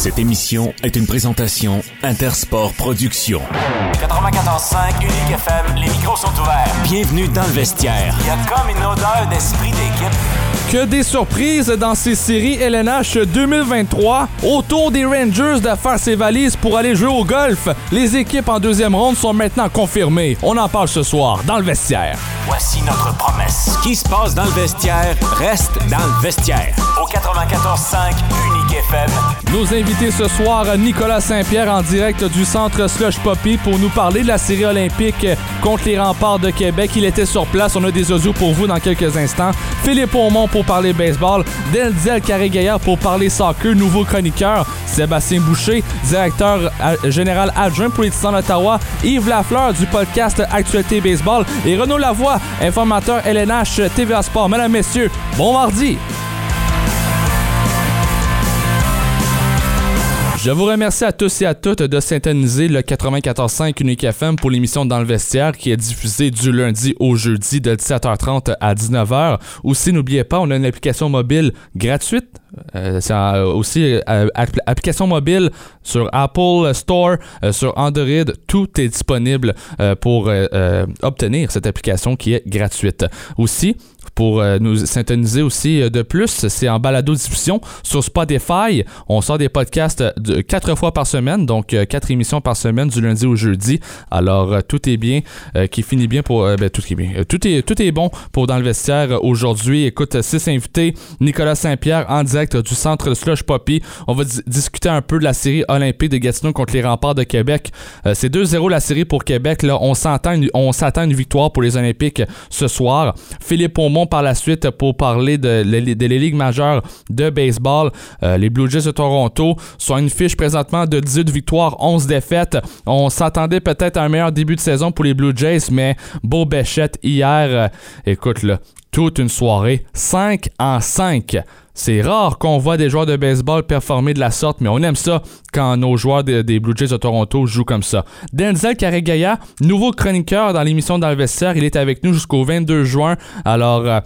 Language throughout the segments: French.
Cette émission est une présentation Intersport Productions. 94.5 Unique FM, les micros sont ouverts. Bienvenue dans le vestiaire. Il y a comme une odeur d'esprit d'équipe. Que des surprises dans ces séries LNH 2023. Autour des Rangers de faire ses valises pour aller jouer au golf, les équipes en deuxième ronde sont maintenant confirmées. On en parle ce soir dans le vestiaire. Voici notre promesse. Ce qui se passe dans le vestiaire reste dans le vestiaire. Au 94.5 Unique Nos invités ce soir, Nicolas Saint-Pierre en direct du centre Slush Poppy pour nous parler de la série olympique contre les remparts de Québec. Il était sur place. On a des audios pour vous dans quelques instants. Philippe Aumont pour parler baseball. Deldiel Carré-Gaillard pour parler soccer. Nouveau chroniqueur. Sébastien Boucher, directeur euh, général adjoint pour Titans d'Ottawa. Yves Lafleur du podcast Actualité Baseball. Et Renaud Lavoie, informateur LNH TVA Sport. Mesdames, Messieurs, bon mardi! Je vous remercie à tous et à toutes de syntoniser le 94.5 Unique FM pour l'émission Dans le vestiaire qui est diffusée du lundi au jeudi de 17h30 à 19h. Aussi, n'oubliez pas, on a une application mobile gratuite. Euh, c'est euh, aussi euh, app- application mobile sur Apple Store, euh, sur Android. Tout est disponible euh, pour euh, obtenir cette application qui est gratuite. Aussi, pour euh, nous syntoniser aussi euh, de plus, c'est en balado diffusion sur Spotify. On sort des podcasts de quatre fois par semaine, donc euh, quatre émissions par semaine du lundi au jeudi. Alors euh, tout est bien, euh, qui finit bien pour euh, ben, tout est bien, Euh, tout est tout est bon pour dans le vestiaire euh, aujourd'hui. Écoute, euh, six invités, Nicolas Saint-Pierre en direct du centre Slush Poppy. On va di- discuter un peu de la série olympique de Gatineau contre les remparts de Québec. Euh, c'est 2-0 la série pour Québec. Là, on s'entend, une- on s'attend une victoire pour les Olympiques ce soir. Philippe Aumont par la suite pour parler de, les- de les ligues majeures de baseball. Euh, les Blue Jays de Toronto sont une fiche présentement de 18 victoires, 11 défaites. On s'attendait peut-être à un meilleur début de saison pour les Blue Jays, mais Beau Béchette hier, euh, écoute là, toute une soirée, 5 en 5. C'est rare qu'on voit des joueurs de baseball performer de la sorte, mais on aime ça quand nos joueurs de- des Blue Jays de Toronto jouent comme ça. Denzel Carregaya, nouveau chroniqueur dans l'émission Dans le vestiaire, il est avec nous jusqu'au 22 juin. Alors, euh,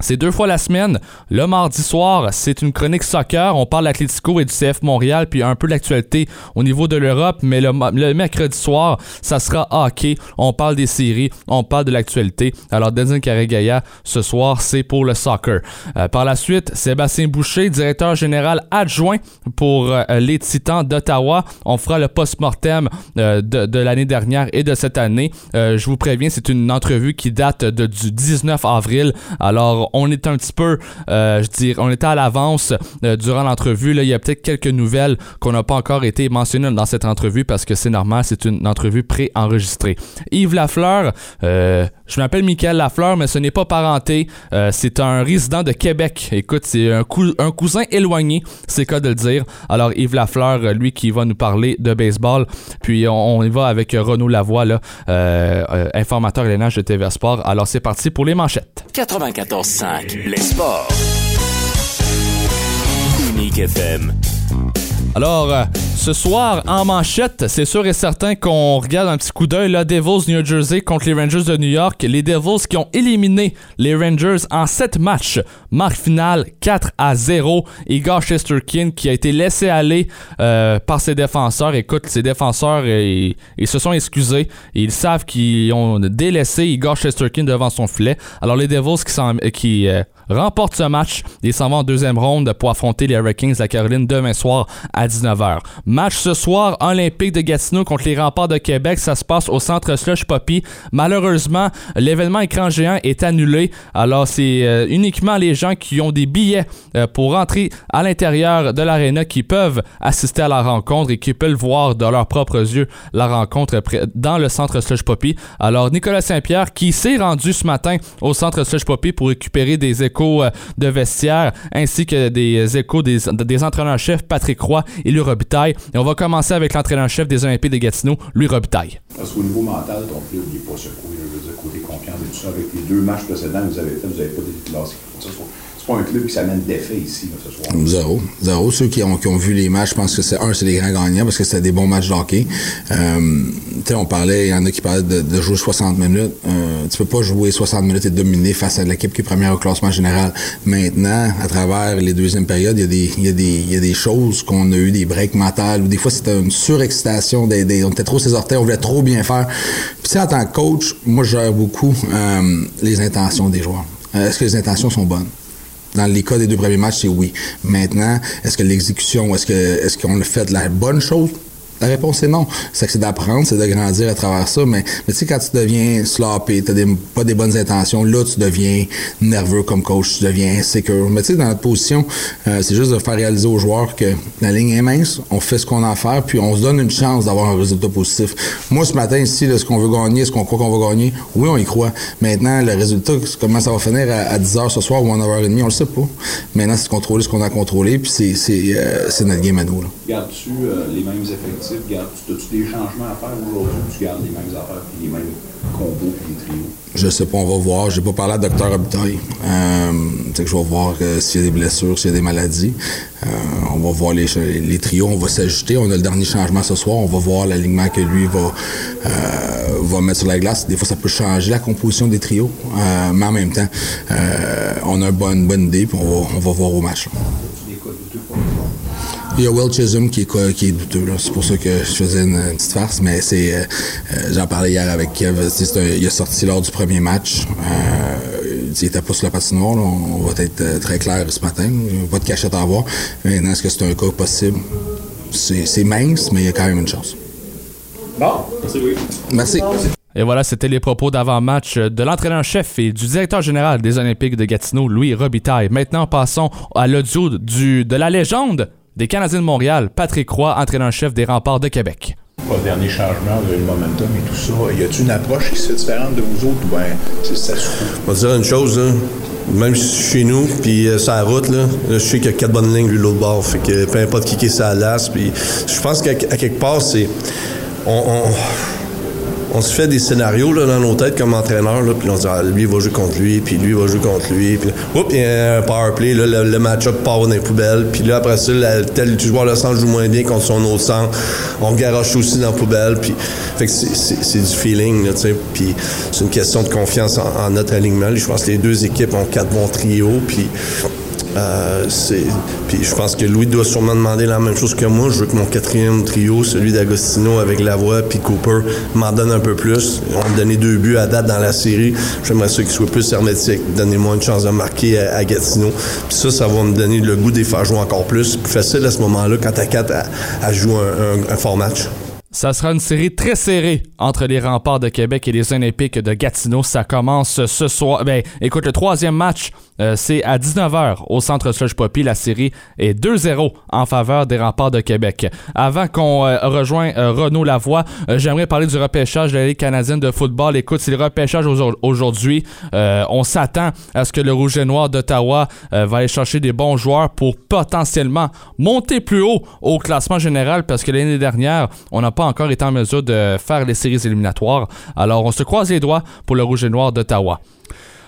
c'est deux fois la semaine. Le mardi soir, c'est une chronique soccer. On parle d'Atletico et du CF Montréal, puis un peu d'actualité au niveau de l'Europe. Mais le, mercredi soir, ça sera hockey. On parle des séries, on parle de l'actualité. Alors, Denzel Carregaya, ce soir, c'est pour le soccer. Euh, par la suite, Sébastien Boucher, directeur général adjoint pour euh, les Titans d'Ottawa. On fera le post-mortem euh, de, de l'année dernière et de cette année. Je vous préviens, c'est une entrevue qui date de, du 19 avril. Alors, on est un petit peu, euh, je dirais, on était à l'avance euh, durant l'entrevue. Là, il y a peut-être quelques nouvelles qu'on n'a pas encore été mentionnées dans cette entrevue parce que c'est normal, c'est une entrevue pré-enregistrée. Yves Lafleur, euh, je m'appelle Michael Lafleur, mais ce n'est pas parenté. Euh, c'est un résident de Québec. Écoute, c'est un, cou- un cousin éloigné, c'est cas de le dire. Alors, Yves Lafleur, euh, lui qui va nous parler de baseball. Puis, on, y va avec euh, Renaud Lavoie, là, euh, euh, de TVA Sport. Alors, c'est parti pour les manchettes. 94.5 Les sports. Unique FM. Alors, euh, ce soir, en manchette, c'est sûr et certain qu'on regarde un petit coup d'œil, là, Devils New Jersey contre les Rangers de New York. Les Devils qui ont éliminé les Rangers en 7 matchs. Marque finale 4 à 0. Igor Shesterkin qui a été laissé aller euh, par ses défenseurs. Écoute, ses défenseurs, euh, ils, se sont excusés. Ils savent qu'ils ont délaissé Igor Shesterkin devant son filet. Alors, les Devils qui, remportent ce match, ils s'en vont en deuxième ronde pour affronter les Hurricanes de la Caroline demain soir à 19h. Match ce soir, Olympique de Gatineau contre les remparts de Québec. Ça se passe au centre Slush Poppy. Malheureusement, l'événement écran géant est annulé. Alors, c'est euh, uniquement les gens qui ont des billets euh, pour rentrer à l'intérieur de l'aréna qui peuvent assister à la rencontre et qui peuvent voir de leurs propres yeux la rencontre dans le centre Slush Poppy. Alors, Nicolas Saint-Pierre qui s'est rendu ce matin au centre Slush Poppy pour récupérer des échos euh, de vestiaire ainsi que des échos des, des entraîneurs-chefs Patrick Roy et Louis Robitaille. Et on va commencer avec l'entraîneur-chef des Olympiques de Gatineau, Louis Robitaille. Parce qu'au niveau mental, ton plus, n'oubliez pas ce côté, je veux dire, côté confiance et tout ça. Avec les deux matchs précédents que vous avez fait, vous n'avez pas été classé. Pas un club qui s'amène d'effet ici, ce soir. Zéro. Zéro. Ceux qui ont, qui ont vu les matchs, je pense que c'est un, c'est les grands gagnants parce que c'était des bons matchs de hockey. Euh, tu sais, on parlait, il y en a qui parlaient de, jouer 60 minutes. Euh, tu peux pas jouer 60 minutes et dominer face à l'équipe qui est première au classement général. Maintenant, à travers les deuxièmes périodes, il y a des, y y a des choses qu'on a eu, des breaks mentales, ou des fois c'était une surexcitation, des, on était trop ses orteils, on voulait trop bien faire. Puis tu sais, en tant que coach, moi je gère beaucoup euh, les intentions des joueurs. Euh, Est-ce que les intentions sont bonnes? Dans les cas des deux premiers matchs, c'est oui. Maintenant, est-ce que l'exécution, est-ce que est-ce qu'on a fait la bonne chose? La réponse est non. C'est d'apprendre, c'est de grandir à travers ça. Mais, mais tu sais, quand tu deviens sloppy, tu n'as pas des bonnes intentions, là, tu deviens nerveux comme coach, tu deviens insécure. Mais tu sais, dans notre position, euh, c'est juste de faire réaliser aux joueurs que la ligne est mince, on fait ce qu'on a à faire, puis on se donne une chance d'avoir un résultat positif. Moi, ce matin, ici, est-ce qu'on veut gagner, est-ce qu'on croit qu'on va gagner? Oui, on y croit. Maintenant, le résultat, comment ça va finir à, à 10h ce soir ou à 9h30, on le sait pas. Maintenant, c'est de contrôler ce qu'on a contrôlé, puis euh, c'est notre game à nous. Là. Gardes-tu euh, les mêmes effectifs? As-tu des changements à faire aujourd'hui ou tu gardes les mêmes affaires puis les mêmes combos puis les trios? Je sais pas, on va voir. J'ai pas parlé à Dr Robitaille. Euh, que je vais voir euh, s'il y a des blessures, s'il y a des maladies. Euh, on va voir les, trios, on va s'ajuster. On a le dernier changement ce soir. On va voir l'alignement que lui va, mettre sur la glace. Des fois, ça peut changer la composition des trios. Mais en même temps, on a une bonne, bonne idée puis on va, voir au match. Il y a Will Chisholm qui est, qui est douteux. là. C'est pour ça que je faisais une, une petite farce, mais c'est. euh, euh, J'en parlais hier avec Kev. C'est- c'est un- il est sorti lors du premier match. Euh, il était pas sur la patinoire. là. On, on va être euh, très clair ce matin. A Pas de cachette à avoir. Maintenant, est-ce que c'est un cas possible? C'est mince, mais il y a quand même une chance. Bon, c'est oui. Merci. Et voilà, c'était les propos d'avant-match de l'entraîneur-chef et du directeur général des Olympiques de Gatineau, Louis Robitaille. Maintenant, passons à l'audio du, de la légende des Canadiens de Montréal, Patrick Roy, entraîneur-chef des Remparts de Québec. Pas le dernier changement, le momentum et tout ça. Y a-t-il une approche qui se fait différente de vous autres ou bien c'est ça? On va dire une chose, là. même chez nous, puis euh, sur la route, là, là, je sais qu'il y a quatre bonnes lignes de l'autre bord. Fait que peu importe qui qui est sa lasse. Puis je pense qu'à quelque part, c'est. On, on, on se fait des scénarios là, dans nos têtes comme entraîneur, puis on se dit, ah, lui va jouer contre lui, puis lui va jouer contre lui, puis il y a un power play, le, le match-up part dans les poubelles, puis là après ça, tel joueur de centre joue moins bien contre son autre centre, on garoche aussi dans la poubelle, puis c'est- du feeling, puis c'est une question de confiance en, en notre alignement. Je pense que les deux équipes ont quatre bons trios, puis euh, puis je pense que Louis doit sûrement demander la même chose que moi. Je veux que mon quatrième trio, celui d'Agostino avec Lavoie puis Cooper, m'en donne un peu plus. On me donné deux buts à date dans la série. J'aimerais ça qu'il soit plus hermétique. Donnez-moi une chance de marquer à, à Gatineau. Puis ça, ça va me donner le goût de les faire jouer encore plus. C'est plus facile à ce moment-là quand t'as quatre à, à jouer un fort match. Ça sera une série très serrée entre les remparts de Québec et les Olympiques de Gatineau. Ça commence ce soir. Ben, écoute, le troisième match, euh, c'est à 19h au centre Slush Poppy. La série est 2-0 en faveur des remparts de Québec. Avant qu'on euh, rejoigne euh, Renaud Lavoie, euh, j'aimerais parler du repêchage de la Ligue canadienne de football. Écoute, c'est le repêchage au- aujourd'hui. On s'attend à ce que le Rouge et Noir d'Ottawa va aller chercher des bons joueurs pour potentiellement monter plus haut au classement général parce que l'année dernière, on n'a pas encore été en mesure de faire les séries éliminatoires. Alors, on se croise les doigts pour le Rouge et Noir d'Ottawa.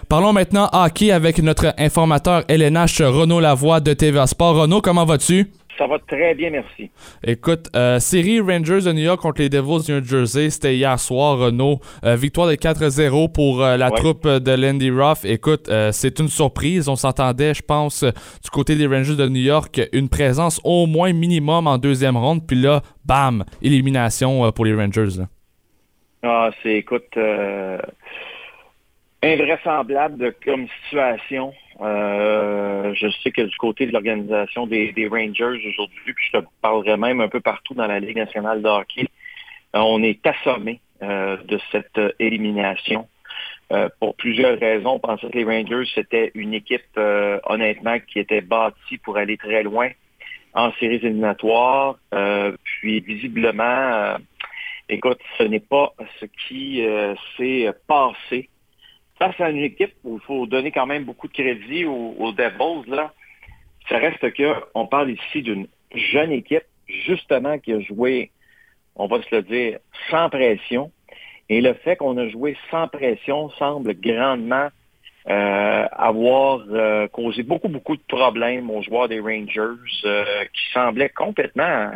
Parlons maintenant hockey avec notre informateur LNH Renaud Lavoie de TVA Sport. Renaud, comment vas-tu? Ça va très bien, merci. Écoute, euh, série Rangers de New York contre les Devils du New Jersey, c'était hier soir, Renaud. Euh, victoire de 4-0 pour euh, la Ouais. troupe de Landy Ruff. Écoute, euh, c'est une surprise. On s'entendait, je pense, du côté des Rangers de New York, une présence au moins minimum en deuxième ronde. Puis là, bam, élimination pour les Rangers. là. Ah, c'est, écoute, invraisemblable de, comme situation. Euh, je sais que du côté de l'organisation des, des Rangers aujourd'hui, puis je te parlerai même un peu partout dans la Ligue nationale de hockey, euh, on est assommé euh, de cette euh, élimination. Euh, pour plusieurs raisons, on pensait que les Rangers, c'était une équipe, honnêtement, qui était bâtie pour aller très loin en séries éliminatoires. Puis, visiblement, écoute, ce n'est pas ce qui s'est passé. Face à une équipe où il faut donner quand même beaucoup de crédit aux, Devils, là, ça reste que on parle ici d'une jeune équipe, justement, qui a joué, on va se le dire, sans pression. Et le fait qu'on a joué sans pression semble grandement avoir causé beaucoup, beaucoup de problèmes aux joueurs des Rangers qui semblaient complètement,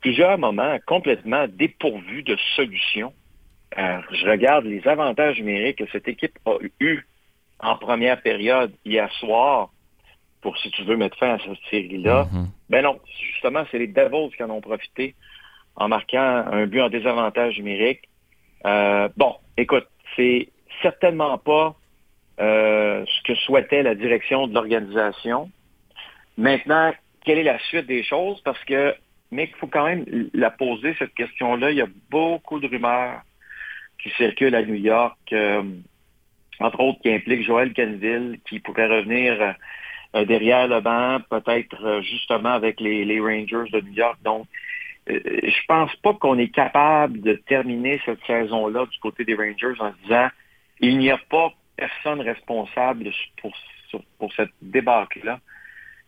plusieurs moments, complètement dépourvus de solutions. Je regarde les avantages numériques que cette équipe a eu en première période hier soir pour, si tu veux, mettre fin à cette série-là. Mm-hmm. Ben non, justement, c'est les Devils qui en ont profité en marquant un but en désavantage numérique. Euh, bon, écoute, c'est certainement pas euh, ce que souhaitait la direction de l'organisation. Maintenant, quelle est la suite des choses? Parce que, mais il faut quand même la poser, cette question-là. Il y a beaucoup de rumeurs qui circulent à New York. Euh, entre autres qui implique Joël Canville, qui pourrait revenir euh, derrière le banc, peut-être euh, justement avec les, Rangers de New York. Donc, je pense pas qu'on est capable de terminer cette saison-là du côté des Rangers en se disant il n'y a pas personne responsable pour, pour cette débâcle-là.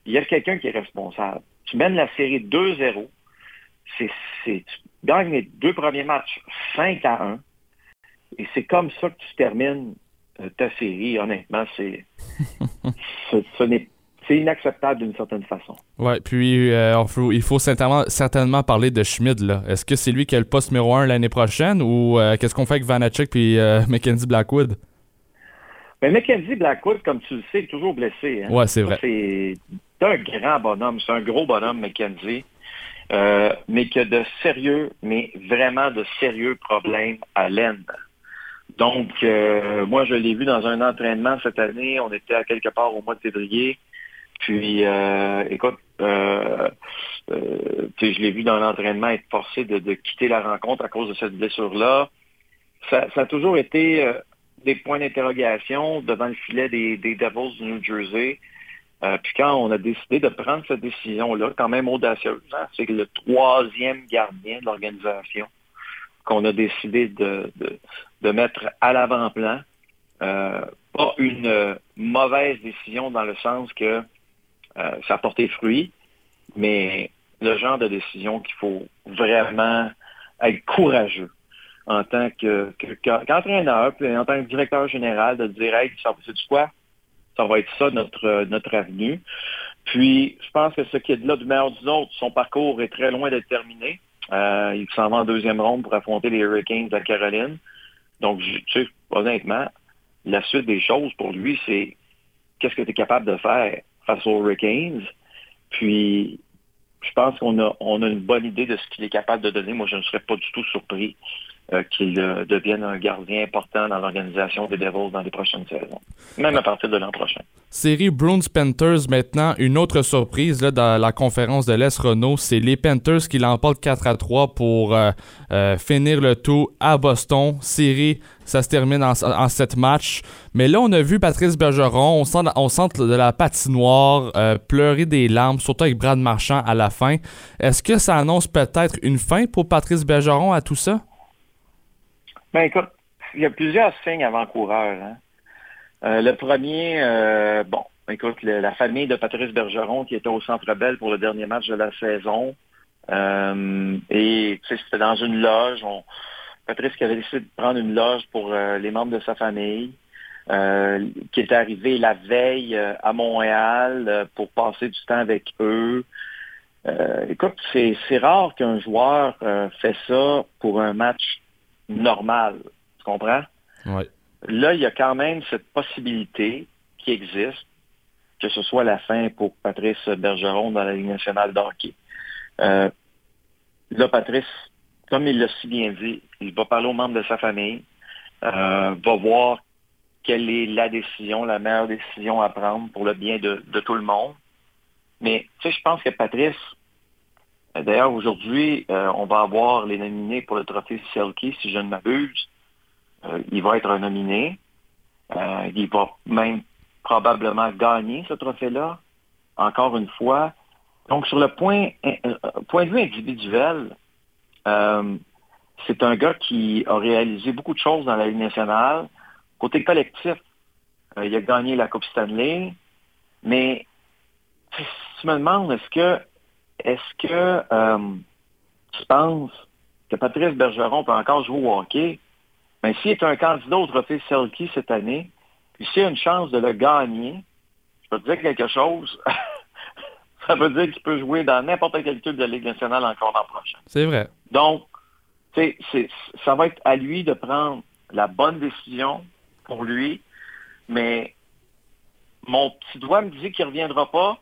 Il y a quelqu'un qui est responsable. Tu mènes la série 2-0. C'est, tu gagnes les deux premiers matchs 5 à 1. Et c'est comme ça que tu termines euh, ta série, honnêtement, c'est c'est inacceptable d'une certaine façon. Ouais, puis euh, il faut certainement, certainement parler de Schmidt. Là. Est-ce que c'est lui qui a le poste numéro un l'année prochaine ou euh, qu'est-ce qu'on fait avec Vanacek puis Mackenzie Blackwood? Ben, Mackenzie Blackwood, comme tu le sais, est toujours blessé. Hein? Ouais, c'est vrai. C'est un grand bonhomme, c'est un gros bonhomme, Mackenzie, mais qui a de sérieux, mais vraiment de sérieux problèmes à l'aine. Donc, euh, moi, je l'ai vu dans un entraînement cette année. On était à quelque part au mois de février. Puis, euh, écoute, euh, je l'ai vu dans l'entraînement être forcé de, quitter la rencontre à cause de cette blessure-là. Ça, a toujours été des points d'interrogation devant le filet des, Devils du New Jersey. puis quand on a décidé de prendre cette décision-là, quand même audacieuse, hein, c'est le troisième gardien de l'organisation qu'on a décidé de, de, mettre à l'avant-plan. Euh, pas une euh, mauvaise décision dans le sens que euh, ça a porté fruit, mais le genre de décision qu'il faut vraiment être courageux en tant que, qu'entraîneur, puis en tant que directeur général, de dire Hey, ça, c'est du quoi? Ça va être ça notre, notre avenue. Puis je pense que ce qui est de là du meilleur du autre, son parcours est très loin d'être terminé. Il s'en va en deuxième ronde pour affronter les Hurricanes de Caroline. Donc, tu sais, honnêtement, la suite des choses pour lui, c'est qu'est-ce que tu es capable de faire face aux Hurricanes. Puis, je pense qu'on a, a une bonne idée de ce qu'il est capable de donner. Moi, je ne serais pas du tout surpris euh, qu'il euh, devienne un gardien important dans l'organisation des Devils dans les prochaines saisons, même à partir de l'an prochain. Série Bruins Panthers maintenant, une autre surprise là, dans la conférence de l'Est Renault, c'est les Panthers qui l'emportent 4 à 3 pour euh, finir le tout à Boston. Série, ça se termine en, en 7 matchs. Mais là, on a vu Patrice Bergeron au centre, au centre de la patinoire pleurer des larmes, surtout avec Brad Marchand à la fin. Est-ce que ça annonce peut-être une fin pour Patrice Bergeron à tout ça? Ben écoute, il y a plusieurs signes avant-coureurs. Hein. Euh, le premier, euh, bon, écoute, la famille de Patrice Bergeron qui était au Centre Bell pour le dernier match de la saison. Euh, et c'était dans une loge. Patrice qui avait décidé de prendre une loge pour les membres de sa famille. qui est arrivé la veille à Montréal pour passer du temps avec eux. écoute, c'est rare qu'un joueur fait ça pour un match normal. Tu comprends? Là, il y a quand même cette possibilité qui existe, que ce soit la fin pour Patrice Bergeron dans la Ligue nationale d'hockey. Euh, là, Patrice, comme il l'a si bien dit, il va parler aux membres de sa famille, euh, va voir quelle est la décision, la meilleure décision à prendre pour le bien de, de tout le monde. Mais tu sais, je pense que Patrice, D'ailleurs, aujourd'hui, euh, on va avoir les nominés pour le trophée Selkie, si je ne m'abuse. Euh, il va être nominé. Euh, il va même probablement gagner ce trophée-là, encore une fois. Donc, sur le point, point de vue individuel, c'est un gars qui a réalisé beaucoup de choses dans la Ligue nationale. Côté collectif, il a gagné la Coupe Stanley. Mais tu me demandes, est-ce que est-ce que euh, tu penses que Patrice Bergeron peut encore jouer au hockey? Mais ben, s'il est un candidat au trophée Selkie cette année, Puis s'il a une chance de le gagner, je peux te dire quelque chose. ça veut dire qu'il peut jouer dans n'importe quel club de la Ligue nationale encore l'an prochain. C'est vrai. Donc, c'est, ça va être à lui de prendre la bonne décision pour lui, mais mon petit doigt me dit qu'il ne reviendra pas,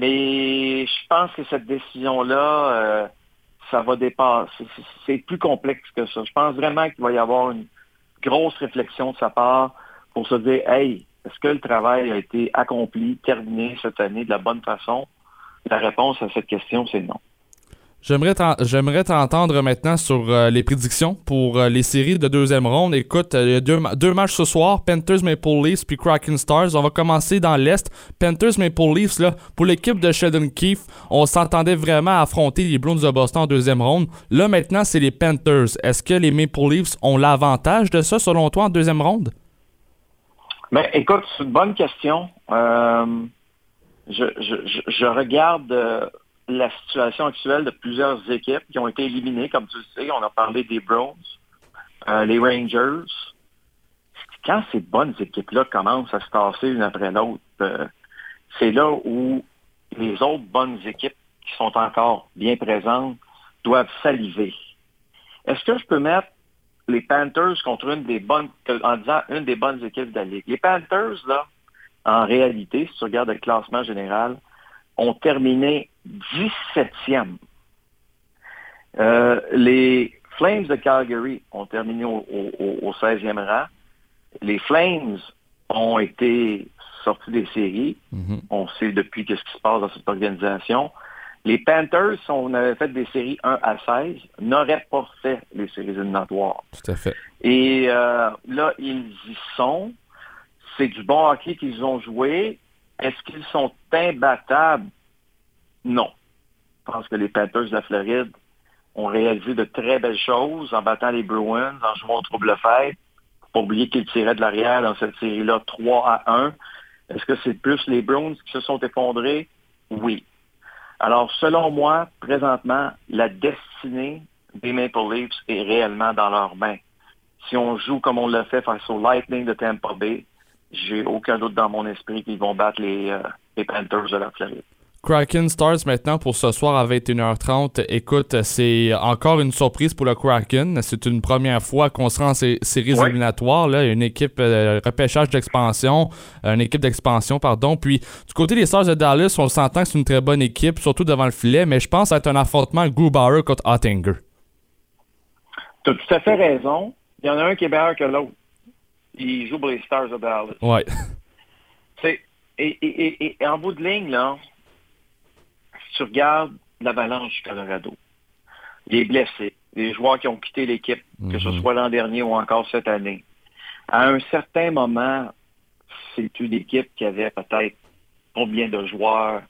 mais je pense que cette décision-là, euh, ça va dépasser. C'est plus complexe que ça. Je pense vraiment qu'il va y avoir une grosse réflexion de sa part pour se dire, hey, est-ce que le travail a été accompli, terminé cette année de la bonne façon? La réponse à cette question, c'est non. J'aimerais t'entendre maintenant sur euh, les prédictions pour euh, les séries de deuxième ronde. Écoute, euh, il y a deux, matchs ce soir, Panthers Maple Leafs puis Kraken Stars. On va commencer dans l'Est. Panthers Maple Leafs, là, pour l'équipe de Sheldon Keefe, on s'entendait vraiment affronter les Bruins de Boston en deuxième ronde. Là, maintenant, c'est les Panthers. Est-ce que les Maple Leafs ont l'avantage de ça, selon toi, en deuxième ronde? Ben, écoute, c'est une bonne question. je, regarde la situation actuelle de plusieurs équipes qui ont été éliminées, comme tu le sais. On a parlé des Browns, euh, les Rangers. Quand ces bonnes équipes-là commencent à se tasser une après l'autre, euh, c'est là où les autres bonnes équipes qui sont encore bien présentes doivent saliver. Est-ce que je peux mettre les Panthers contre une des bonnes, en disant une des bonnes équipes de la Ligue? Les Panthers, là, en réalité, si tu regardes le classement général, ont terminé 17e. Euh, les Flames de Calgary ont terminé au, 16e rang. Les Flames ont été sortis des séries. Mm-hmm. On sait depuis qu'est-ce qui se passe dans cette organisation. Les Panthers, si on avait fait des séries 1 à 16, n'auraient pas fait les séries éliminatoires. Tout à fait. Et euh, là, ils y sont. C'est du bon hockey qu'ils ont joué. Est-ce qu'ils sont imbattables? Non. Je pense que les Panthers de la Floride ont réalisé de très belles choses en battant les Bruins, en jouant au trouble fête. Faut pas oublier qu'ils tiraient de l'arrière dans cette série-là 3 à 1. Est-ce que c'est plus les Bruins qui se sont effondrés? Oui. Alors, selon moi, présentement, la destinée des Maple Leafs est réellement dans leurs mains. Si on joue comme on l'a fait face au Lightning de Tampa Bay, j'ai aucun doute dans mon esprit qu'ils vont battre les, euh, les Panthers de la Floride. Kraken Stars maintenant pour ce soir à 21h30. Écoute, c'est encore une surprise pour le Kraken. C'est une première fois qu'on se rend en séries éliminatoires. Là. Une équipe euh, repêchage d'expansion, une équipe d'expansion, pardon. Puis du côté des Stars de Dallas, on s'entend que c'est une très bonne équipe, surtout devant le filet, mais je pense c'est un affrontement Grubauer contre Ottinger. Tu as tout à fait raison. Il y en a un qui est meilleur que l'autre. Il joue pour les Stars de Dallas. Ouais. Et, et, et en bout de ligne, là, tu regardes l'avalanche du Colorado, les blessés, les joueurs qui ont quitté l'équipe, que ce mhm. soit l'an dernier ou encore cette année, à un certain moment, c'est une équipe qui avait peut-être combien de joueurs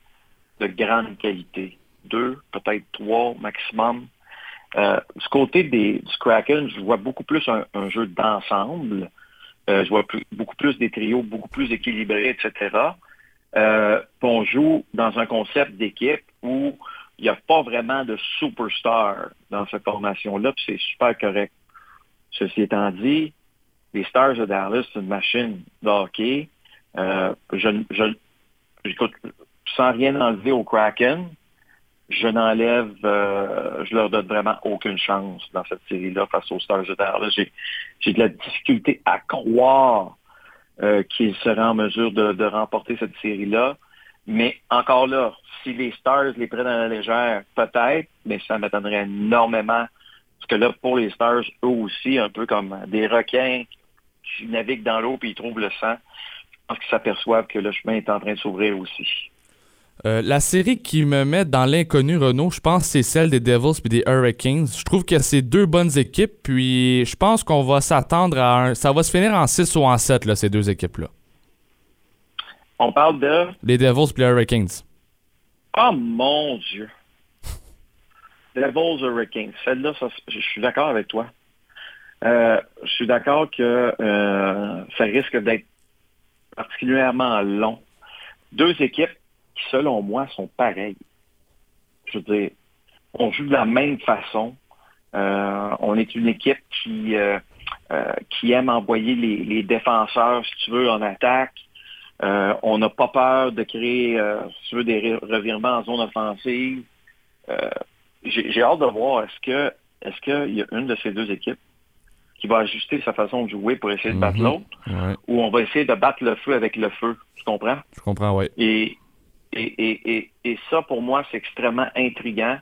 de grande qualité? Deux, peut-être trois maximum. Euh, du côté des, du Kraken, je vois beaucoup plus un, jeu d'ensemble. Euh, je vois beaucoup plus des trios, beaucoup plus équilibrés, etc. Euh, on joue dans un concept d'équipe où il n'y a pas vraiment de superstar dans cette formation-là, puis c'est super correct. Ceci étant dit, les Stars de Dallas, c'est une machine de hockey. Euh, je, sans rien enlever au Kraken, je n'enlève, euh, je leur donne vraiment aucune chance dans cette série-là face aux Stars de Dallas. J'ai de la difficulté à croire euh, qu'ils seraient en mesure de, de remporter cette série-là. Mais encore là, si les Stars les prennent à la légère, peut-être, mais ça m'étonnerait énormément. Parce que là, pour les Stars, eux aussi, un peu comme des requins qui naviguent dans l'eau puis ils trouvent le sang, je pense qu'ils s'aperçoivent que le chemin est en train de s'ouvrir aussi. Euh, la série qui me met dans l'inconnu, Renault, je pense c'est celle des Devils et des Hurricanes. Je trouve que c'est deux bonnes équipes, puis je pense qu'on va s'attendre à un... Ça va se finir en 6 ou en 7, là, ces deux équipes-là. On parle de... Les Devils et les Hurricanes. Oh mon Dieu! Devils Hurricanes. Celle-là, je suis d'accord avec toi. Euh, je suis d'accord que euh, ça risque d'être particulièrement long. Deux équipes qui, selon moi, sont pareilles. Je veux dire, on joue de la même façon. Euh, on est une équipe qui qui aime envoyer les, défenseurs, si tu veux, en attaque. on n'a pas peur de créer, si tu veux, des revirements en zone offensive. J'ai hâte de voir, est-ce que est-ce qu'il y a une de ces deux équipes qui va ajuster sa façon de jouer pour essayer de battre Mhm. l'autre, ou on va essayer de battre le feu avec le feu? Tu comprends? Je comprends, oui. Et, et, et, et, et ça, pour moi, c'est extrêmement intriguant.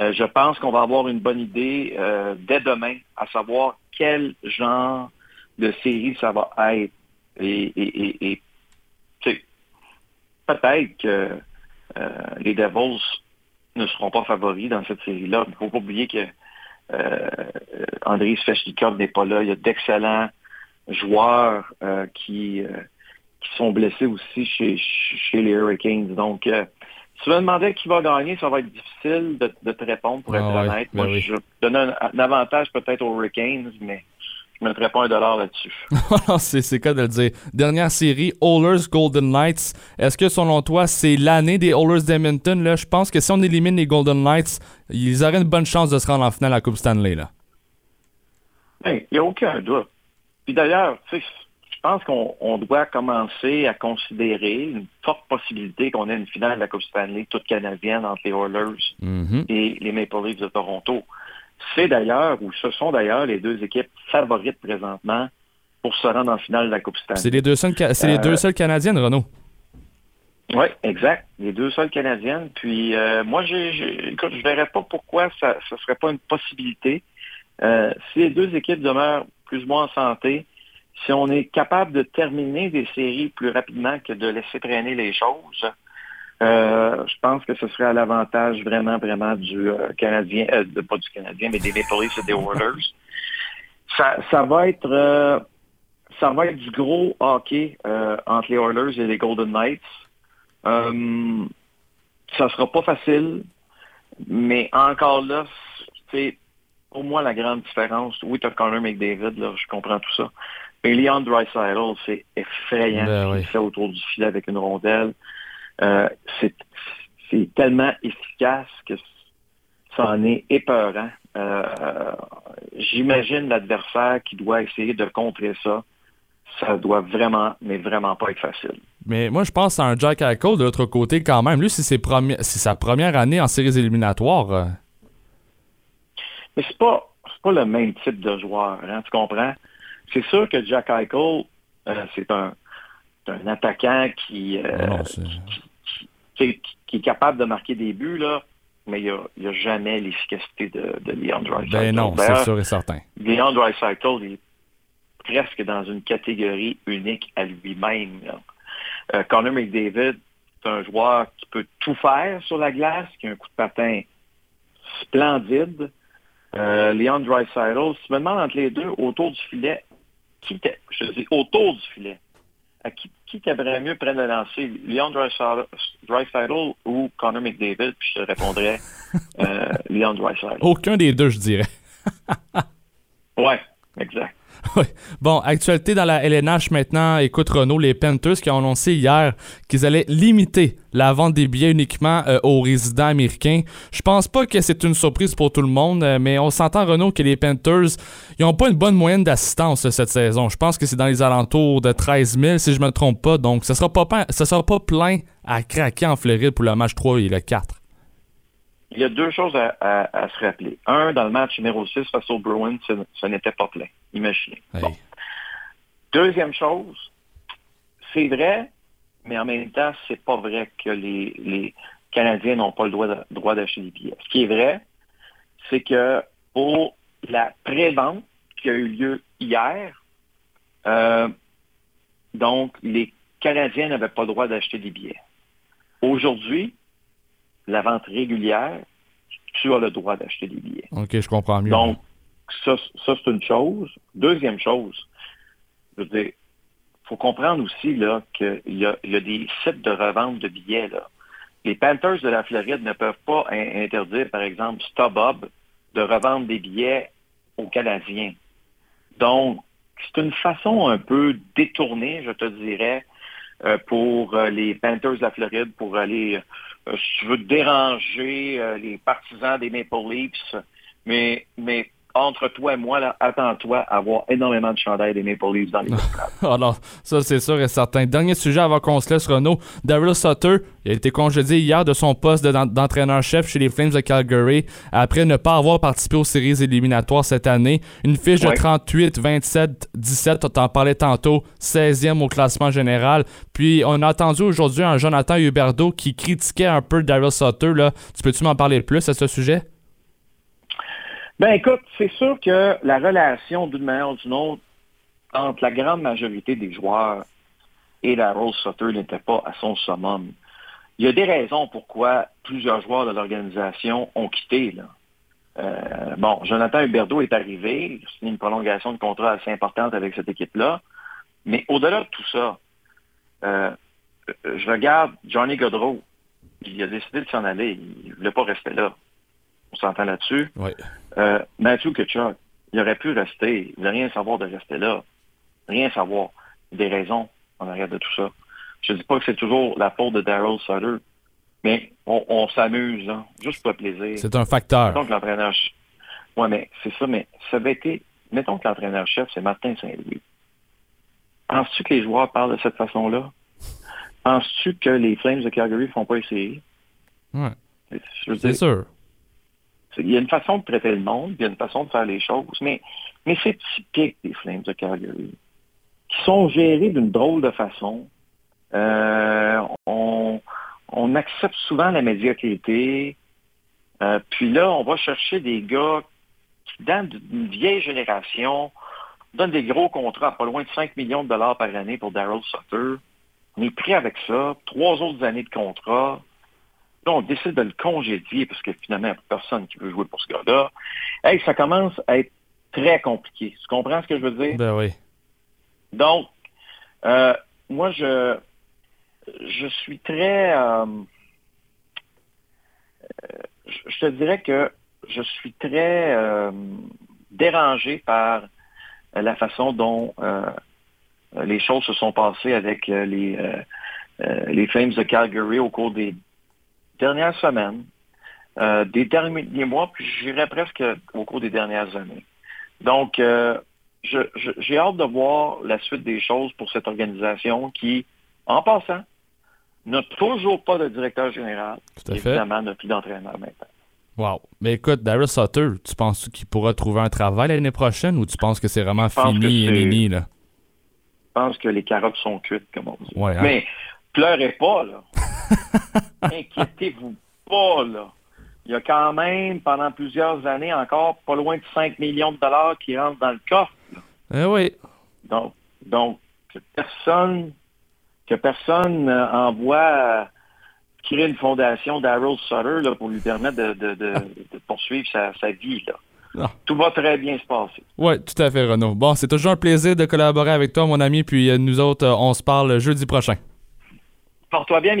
Euh, je pense qu'on va avoir une bonne idée euh, dès demain, à savoir quel genre de série ça va être. Et, peut-être que euh, les Devils ne seront pas favoris dans cette série-là. Il ne faut pas oublier que euh, André n'est pas là. Il y a d'excellents joueurs euh, qui, euh, qui sont blessés aussi chez, chez les Hurricanes. Donc, euh, si tu me demandais qui va gagner, ça va être difficile de, de te répondre, pour Ah être ouais, honnête. ben Moi, oui. je donne un, un avantage peut-être aux Hurricanes, mais je ne mettrais pas un dollar là-dessus. C'est cas de le dire. Dernière série, Oilers Golden Knights. Est-ce que selon toi, c'est l'année des Oilers d'Edmonton? Là, je pense que si on élimine les Golden Knights, ils auraient une bonne chance de se rendre en finale à la Coupe Stanley. Là. Ben, Il n'y a aucun doute. Puis d'ailleurs, tu sais, pense qu'on on doit commencer à considérer une forte possibilité qu'on ait une finale de la Coupe Stanley toute canadienne entre les Oilers Mhm. et les Maple Leafs de Toronto. C'est d'ailleurs, ou ce sont d'ailleurs les deux équipes favorites présentement pour se rendre en finale de la Coupe Stanley. C'est les deux c'est les Euh, deux seules Canadiennes, Renaud. Oui, exact. Les deux seules canadiennes. Puis euh, moi, j'ai, écoute, je verrais pas pourquoi ça ne serait pas une possibilité. Euh, si les deux équipes demeurent plus ou moins en santé, si on est capable de terminer des séries plus rapidement que de laisser traîner les choses, euh, je pense que ce serait à l'avantage vraiment, vraiment du euh, Canadien, euh, pas du Canadien, mais des Maple Leafs et des Oilers. Ça, ça va être ça va être du gros hockey entre les Oilers et les Golden Knights. Euh, ça sera pas facile, mais encore là, c'est pour moi la grande différence. Oui, tu as Connor McDavid, là, je comprends tout ça. Mais Leon Draisaitl, c'est effrayant Ben ce qu'il oui. fait autour du filet avec une rondelle. Euh, c'est c'est tellement efficace que ça en est épeurant. Euh, J'imagine l'adversaire qui doit essayer de contrer ça. Ça doit vraiment, mais vraiment pas être facile. Mais moi, je pense à un Jack Eichel de l'autre côté quand même. Lui, c'est ses premi- c'est sa première année en séries éliminatoires. euh. Mais c'est pas c'est pas le même type de joueur, hein, tu comprends? C'est sûr que Jack Eichel, euh, c'est un, un attaquant qui, euh, Non, c'est- qui, qui- qui est capable de marquer des buts, là, mais il n'y a, jamais l'efficacité de, de Leon Draisaitl. Ben non, c'est sûr et certain. Leon Draisaitl il est presque dans une catégorie unique à lui-même. Euh, Connor McDavid, c'est un joueur qui peut tout faire sur la glace, qui a un coup de patin splendide. Euh, Leon Draisaitl, si tu me demandes entre les deux, autour du filet, qui je dis autour du filet, à qui, qui t'aimerait mieux prendre le lancer, Leon Draisaitl ou Connor McDavid, puis je te répondrais euh, Leon Draisaitl. Aucun des deux, je dirais. Ouais, exact. Bon, actualité dans la LNH maintenant. Écoute, Renault, les Panthers qui ont annoncé hier qu'ils allaient limiter la vente des billets uniquement euh, aux résidents américains. Je pense pas que c'est une surprise pour tout le monde, euh, mais on s'entend, Renault, que les Panthers, ils ont pas une bonne moyenne d'assistance euh, cette saison. Je pense que c'est dans les alentours de 13 000, si je me trompe pas. Donc, ça sera pas, ça sera pas plein à craquer en Floride pour le match 3 et le 4. Il y a deux choses à, à- à se rappeler. Un, dans le match numéro 6 face aux Bruins, ce, ce n'était pas plein. Imaginez. Bon. Deuxième chose, c'est vrai, mais en même temps, c'est pas vrai que les, les Canadiens n'ont pas le droit de- droit d'acheter des billets. Ce qui est vrai, c'est que pour la pré-vente qui a eu lieu hier, euh, donc les Canadiens n'avaient pas le droit d'acheter des billets. Aujourd'hui, la vente régulière, tu as le droit d'acheter des billets. Ok, je comprends mieux. Donc, ça, ça c'est une chose. Deuxième chose, je veux dire, faut comprendre aussi qu'il y y a des sites de revente de billets. Là. Les Panthers de la Floride ne peuvent pas in- interdire, par exemple, StubHub de revendre des billets aux Canadiens. Donc, c'est une façon un peu détournée, je te dirais, euh, pour euh, les Panthers de la Floride, pour aller, si tu veux, déranger euh, les partisans des Maple Leafs. Mais, mais entre toi et moi, là, attends-toi à avoir énormément de chandails des Maple Leafs dans les. Alors, ça, c'est sûr et certain. Dernier sujet avant qu'on se laisse, Renault. Daryl Sutter, il a été congédié hier de son poste de- d'entraîneur-chef chez les Flames de Calgary après ne pas avoir participé aux séries éliminatoires cette année. Une fiche de Ouais. 38, 27, 17, on t'en parlait tantôt, 16e au classement général. Puis, on a entendu aujourd'hui un Jonathan Huberdeau qui critiquait un peu Daryl Sutter. Là. Tu peux-tu m'en parler plus à ce sujet? Ben écoute, c'est sûr que la relation d'une manière ou d'une autre entre la grande majorité des joueurs et la Rose Sutter n'était pas à son summum. Il y a des raisons pourquoi plusieurs joueurs de l'organisation ont quitté. Euh, bon, Jonathan Huberdeau est arrivé, signé une prolongation de contrat assez importante avec cette équipe-là. Mais au-delà de tout ça, euh, je regarde Johnny Godreau. Il a décidé de s'en aller. Il ne voulait pas rester là. On s'entend là-dessus. Oui. Euh, Matthew Kachuk, il aurait pu rester. Il ne rien savoir de rester là. Rien savoir. Il y a des raisons en arrière de tout ça. Je ne dis pas que c'est toujours la faute de Daryl Sutter, mais on, on s'amuse, hein, juste pour le plaisir. C'est un facteur. Que l'entraîneur... Oui, mais c'est ça, mais ça avait été... Mettons que l'entraîneur-chef, c'est Martin Saint-Louis. Penses-tu que les joueurs parlent de cette façon-là? Penses-tu que les Flames de Calgary ne font pas essayer? Veux C'est sûr. Il y a une façon de traiter le monde, il y a une façon de faire les choses, mais, mais c'est typique des Flames de Calgary, qui sont gérés d'une drôle de façon. Euh, on, accepte souvent la médiocrité, euh, puis là, on va chercher des gars qui, datent d'une vieille génération, donnent des gros contrats, pas loin de 5 millions de dollars par année pour Daryl Sutter. On est pris avec ça, trois autres années de contrat. Là, on décide de le congédier parce que finalement, il n'y a personne qui veut jouer pour ce gars-là. Hey, ça commence à être très compliqué. Tu comprends ce que je veux dire? Ben oui. Donc, euh, moi, je, je suis très... euh, euh, je te dirais que je suis très euh, dérangé par la façon dont les choses se sont passées avec les, les Flames de Calgary au cours des dernières semaines, euh, des derniers mois, puis je dirais presque au cours des dernières années. Donc, euh, je- je- j'ai hâte de voir la suite des choses pour cette organisation qui, en passant, n'a toujours pas de directeur général. Tout à fait. Évidemment, n'a plus d'entraîneur maintenant. Wow. Mais écoute, Daryl Sutter, tu penses qu'il pourra trouver un travail l'année prochaine ou tu penses que c'est vraiment fini et nini, là? Je pense que les carottes sont cuites, comme on dit. Ouais, hein? Mais pleurez pas, là. Inquiétez-vous pas, là. Il y a quand même, pendant plusieurs années encore, pas loin de 5 millions de dollars qui rentrent dans le coffre. Eh oui. Donc, donc que personne, que personne euh, envoie euh, créer une fondation d'Harold Sutter là, pour lui permettre de, de- de- de poursuivre sa, sa vie. Là. Non. Tout va très bien se passer. Ouais, tout à fait, Renaud. Bon, c'est toujours un plaisir de collaborer avec toi, mon ami, puis euh, nous autres, on se parle jeudi prochain. Porte-toi bien.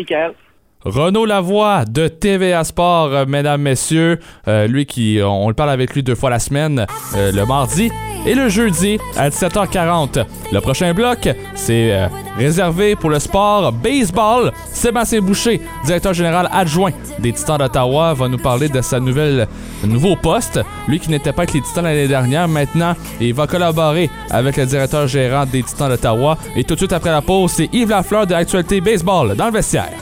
Renaud Lavoie de TVA Sport, mesdames, messieurs. Euh, lui qui, on le parle avec lui deux fois la semaine, euh, le mardi et le jeudi à 17h40. Le prochain bloc, c'est euh, réservé pour le sport baseball. Sébastien Boucher, directeur général adjoint des Titans d'Ottawa, va nous parler de sa nouvelle nouveau poste. Lui qui n'était pas avec les Titans l'année dernière, maintenant, il va collaborer avec le directeur gérant des Titans d'Ottawa. Et tout de suite après la pause, c'est Yves Lafleur de Actualité Baseball dans le vestiaire.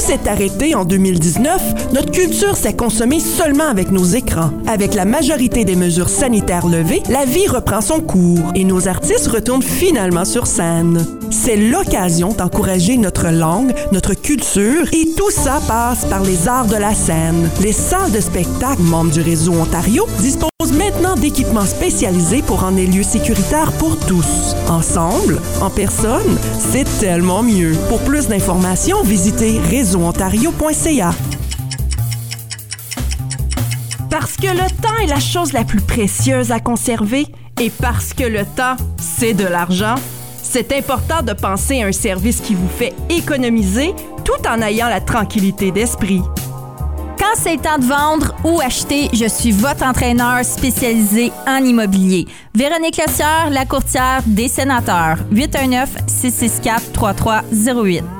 Tout s'est arrêté en 2019, notre culture s'est consommée seulement avec nos écrans. Avec la majorité des mesures sanitaires levées, la vie reprend son cours et nos artistes retournent finalement sur scène. C'est l'occasion d'encourager notre langue, notre culture et tout ça passe par les arts de la scène. Les salles de spectacle membres du réseau Ontario disposent maintenant d'équipements spécialisés pour rendre les lieux sécuritaires pour tous. Ensemble, en personne, c'est tellement mieux. Pour plus d'informations, visitez Parce que le temps est la chose la plus précieuse à conserver et parce que le temps, c'est de l'argent, c'est important de penser à un service qui vous fait économiser tout en ayant la tranquillité d'esprit. Quand c'est temps de vendre ou acheter, je suis votre entraîneur spécialisé en immobilier. Véronique Lessieur, la courtière des sénateurs. 819-664-3308.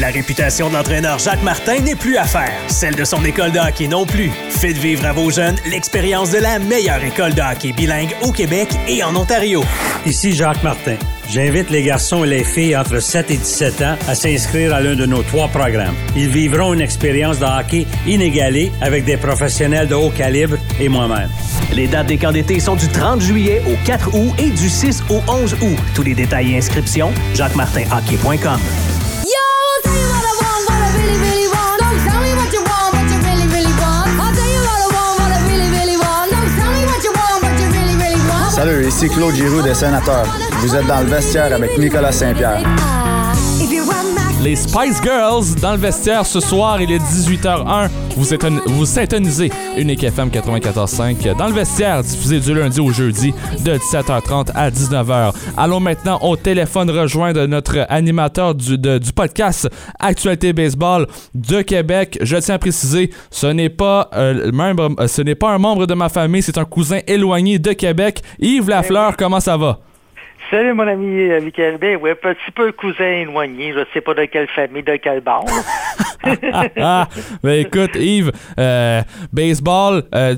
La réputation de l'entraîneur Jacques Martin n'est plus à faire, celle de son école de hockey non plus. Faites vivre à vos jeunes l'expérience de la meilleure école de hockey bilingue au Québec et en Ontario. Ici Jacques Martin. J'invite les garçons et les filles entre 7 et 17 ans à s'inscrire à l'un de nos trois programmes. Ils vivront une expérience de hockey inégalée avec des professionnels de haut calibre et moi-même. Les dates des camps d'été sont du 30 juillet au 4 août et du 6 au 11 août. Tous les détails et inscriptions, jacquemartinhockey.com. ici Claude Giroux des Sénateurs. Vous êtes dans le vestiaire avec Nicolas Saint-Pierre. Les Spice Girls dans le vestiaire ce soir, il est 18h01. Vous, êtes, vous syntonisez Unique FM 94.5 dans le vestiaire, diffusé du lundi au jeudi de 17h30 à 19h. Allons maintenant au téléphone rejoindre notre animateur du, de- du podcast Actualité Baseball de Québec. Je tiens à préciser, ce n'est pas, euh, membre, euh, ce n'est pas un membre de ma famille, c'est un cousin éloigné de Québec. Yves Lafleur, comment ça va? Salut mon ami euh, Michael Ben, ouais, petit peu cousin éloigné, je sais pas de quelle famille, de quel bord. ah, ben écoute, Yves, euh, baseball, euh,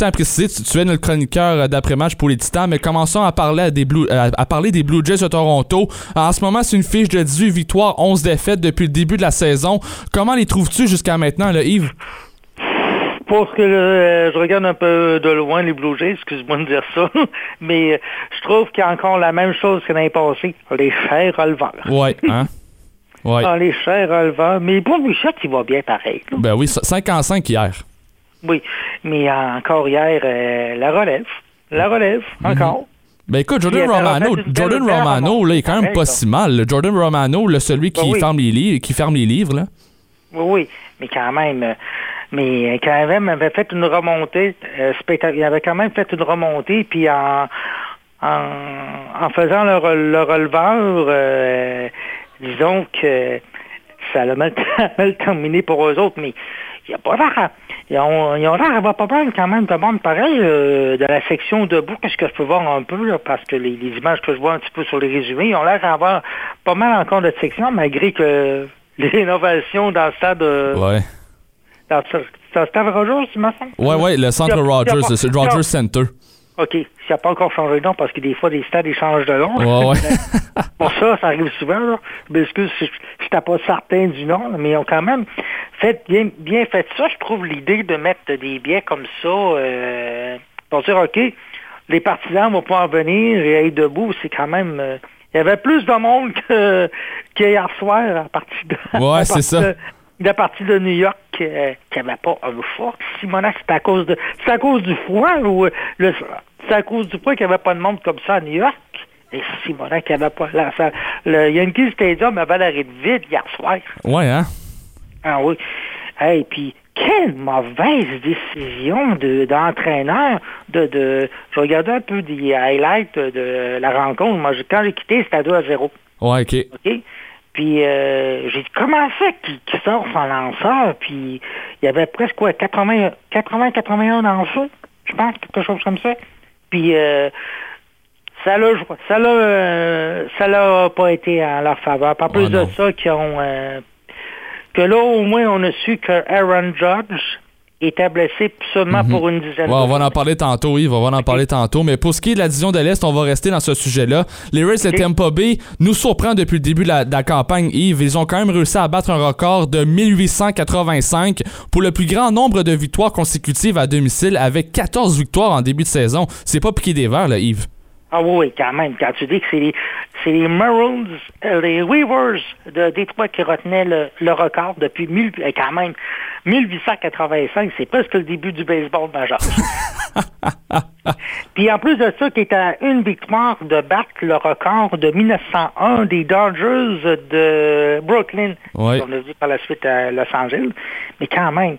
à préciser, tu, es notre chroniqueur euh, d'après-match pour les Titans, mais commençons à parler, des Blue, à, parler des Blue Jays de Toronto. En ce moment, c'est une fiche de 18 victoires, 11 défaites depuis le début de la saison. Comment les trouves-tu jusqu'à maintenant, Yves? Ce que euh, je regarde un peu de loin les Blue Jays, excuse-moi de dire ça, mais euh, je trouve qu'il y a encore la même chose que l'année passée, les chers releveurs. Ouais, hein? Ouais. Ah, les chers releveurs, mais pour Bichette, il va bien pareil. là. Ben oui, 5 en 5 hier. Oui, mais encore hier, euh, la relève, la relève, encore. Ben écoute, Jordan Romano, Jordan Romano, là, il est quand même pas ça. si mal. là. Jordan Romano, le celui qui, Ben oui. ferme les livres, qui ferme les livres, là. Oui, oui, mais quand même, euh, mais euh, quand même avait fait une remontée euh, Il avait quand même fait une remontée, puis en, en, faisant le, re- le releveur, euh, disons que ça a mal, mal terminé pour eux autres, mais il n'y a pas l'air. Ils ont ils ont pas mal quand même de monde pareil euh, de la section debout, qu'est-ce que je peux voir un peu, là, parce que les, images que je vois un petit peu sur les résumés, ils ont l'air d'avoir pas mal encore de sections, malgré que les rénovations dans le stade euh, Ouais. Le stade Rogers, tu semble? Ouais, ouais, le centre a- Rogers, pas- le Rogers Center. OK. S'il n'a pas encore changé de nom, parce que des fois, les stades, ils changent de nom. Ouais, ouais. Pour ça, ça arrive souvent. Là. Je m'excuse si je n'étais pas certain du nom, mais ils ont quand même fait bien, bien fait ça. Je trouve l'idée de mettre des billets comme ça euh, pour dire, OK, les partisans vont pouvoir venir et être debout. C'est quand même... euh, il y avait plus de monde que qu'hier soir à partir de... Ouais, c'est ça. La partie de New York euh, qui n'avait pas un fort. Simonac, c'est à cause de c'est à cause du froid ou euh, le c'est à cause du froid qu'il n'y avait pas de monde comme ça à New York? Et Simonac qui avait pas là, ça, le Yankee Stadium avait de vide hier soir. Ouais, hein? Ah oui. Et puis quelle mauvaise décision de d'entraîneur de, de je regardais un peu des highlights de la rencontre. Moi, quand j'ai quitté, c'était à 2 à 0. Ouais, ok. OK? Puis euh, j'ai dit, comment ça qu'il qu'il sort son lanceur? Puis il y avait presque quoi, 80, 80 81 dans le feu, je pense, quelque chose comme ça. Puis euh, ça l'a ça l'a euh, ça l'a pas été en leur faveur. Pas plus de ça ont euh, que là au moins on a su que Aaron Judge était blessé seulement pour une dizaine Mhm. Ouais, on va en parler tantôt, Yves, on va en parler tantôt. Mais pour ce qui est de la division de l'Est, on va rester dans ce sujet-là. Les Rays de Tampa Bay nous surprend depuis le début de la, de la campagne, Yves. Ils ont quand même réussi à battre un record de 1885 pour le plus grand nombre de victoires consécutives à domicile avec 14 victoires en début de saison. C'est pas piqué des verres, là, Yves. Ah oui, oui, quand même. Quand tu dis que c'est les, c'est les Maroons, euh, les Weavers de Détroit qui retenaient le, le record depuis mille, euh, quand même 1885, c'est presque le début du baseball majeur. Puis en plus de ça, qui est à une victoire de battre le record de 1901 des Dodgers de Brooklyn. Ouais. On a vu par la suite à Los Angeles. Mais quand même,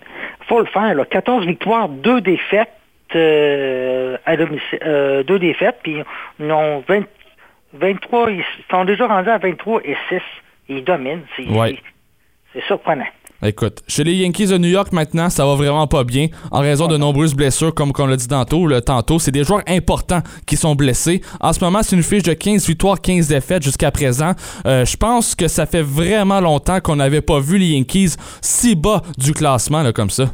faut le faire. Là. 14 victoires, 2 défaites euh, à domicile, euh, deux défaites, puis ils ont 20 23, ils sont déjà rendus à 23 et 6. Ils dominent. C'est Ouais. c'est surprenant. Écoute, chez les Yankees de New York maintenant, ça va vraiment pas bien en raison de nombreuses blessures, comme on l'a dit tantôt. Le tantôt, c'est des joueurs importants qui sont blessés. En ce moment, c'est une fiche de 15 victoires, 15 défaites jusqu'à présent. Euh, je pense que ça fait vraiment longtemps qu'on n'avait pas vu les Yankees si bas du classement là, comme ça.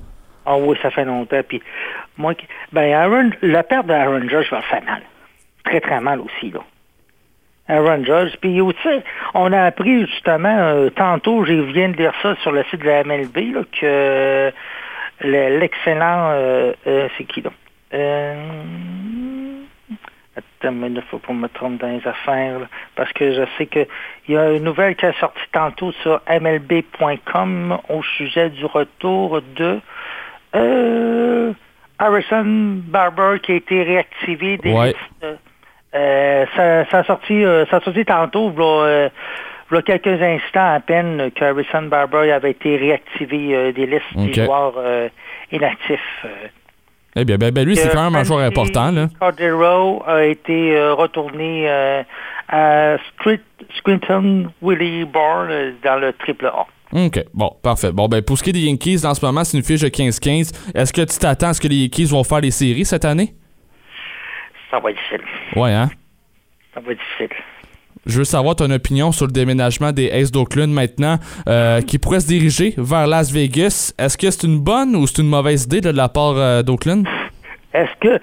Ah oui, ça fait longtemps. Puis moi, ben Aaron, la perte d'Aaron Judge va faire mal. Très, très mal aussi, là. Aaron Judge. Puis aussi, on a appris justement, euh, tantôt, je viens de lire ça sur le site de la MLB, là, que le- l'excellent, euh, euh, c'est qui, là? Attends, mais il ne faut pas me tromper dans les affaires, parce que je sais que il y a une nouvelle qui est sortie tantôt sur MLB.com au sujet du retour de Harrison Barber qui a été réactivé des Ouais. listes. Euh, ça, ça a sorti, euh, ça a sorti tantôt, là, euh, là, quelques instants à peine que Harrison Barber avait été réactivé euh, des listes Ok. des joueurs inactifs. Eh bien, ben, ben, lui, c'est quand même un joueur important. Là. Cordero a été euh, retourné euh, à Scrit- Scranton Willie Barr dans le triple A. OK, bon, parfait. Bon, ben, pour ce qui est des Yankees, en ce moment, c'est une fiche de 15-15. Est-ce que tu t'attends à ce que les Yankees vont faire les séries cette année? Ça va être difficile. Ouais, hein? Ça va être difficile. Je veux savoir ton opinion sur le déménagement des Aces d'Oakland maintenant, euh, qui pourrait se diriger vers Las Vegas. Est-ce que c'est une bonne ou c'est une mauvaise idée de la part euh, d'Oakland? Est-ce que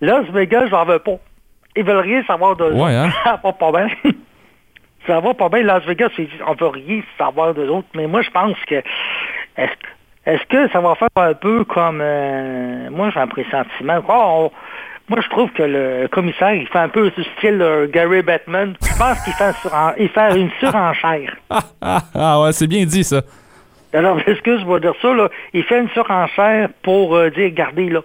Las Vegas, j'en veux pas. Ils veulent rien savoir de Ouais, hein? Va pas bien. Ça va pas bien. Las Vegas, on veut rien savoir de l'autre. Mais moi, je pense que est-ce que ça va faire un peu comme euh, moi j'ai un pressentiment. Oh, on- moi je trouve que le commissaire il fait un peu du style euh, Gary Batman. Je pense qu'il fait, suren- il fait une surenchère. Ah, ah ouais, c'est bien dit ça. Alors, excuse, je vais dire ça, là. Il fait une surenchère pour euh, dire, regardez, là.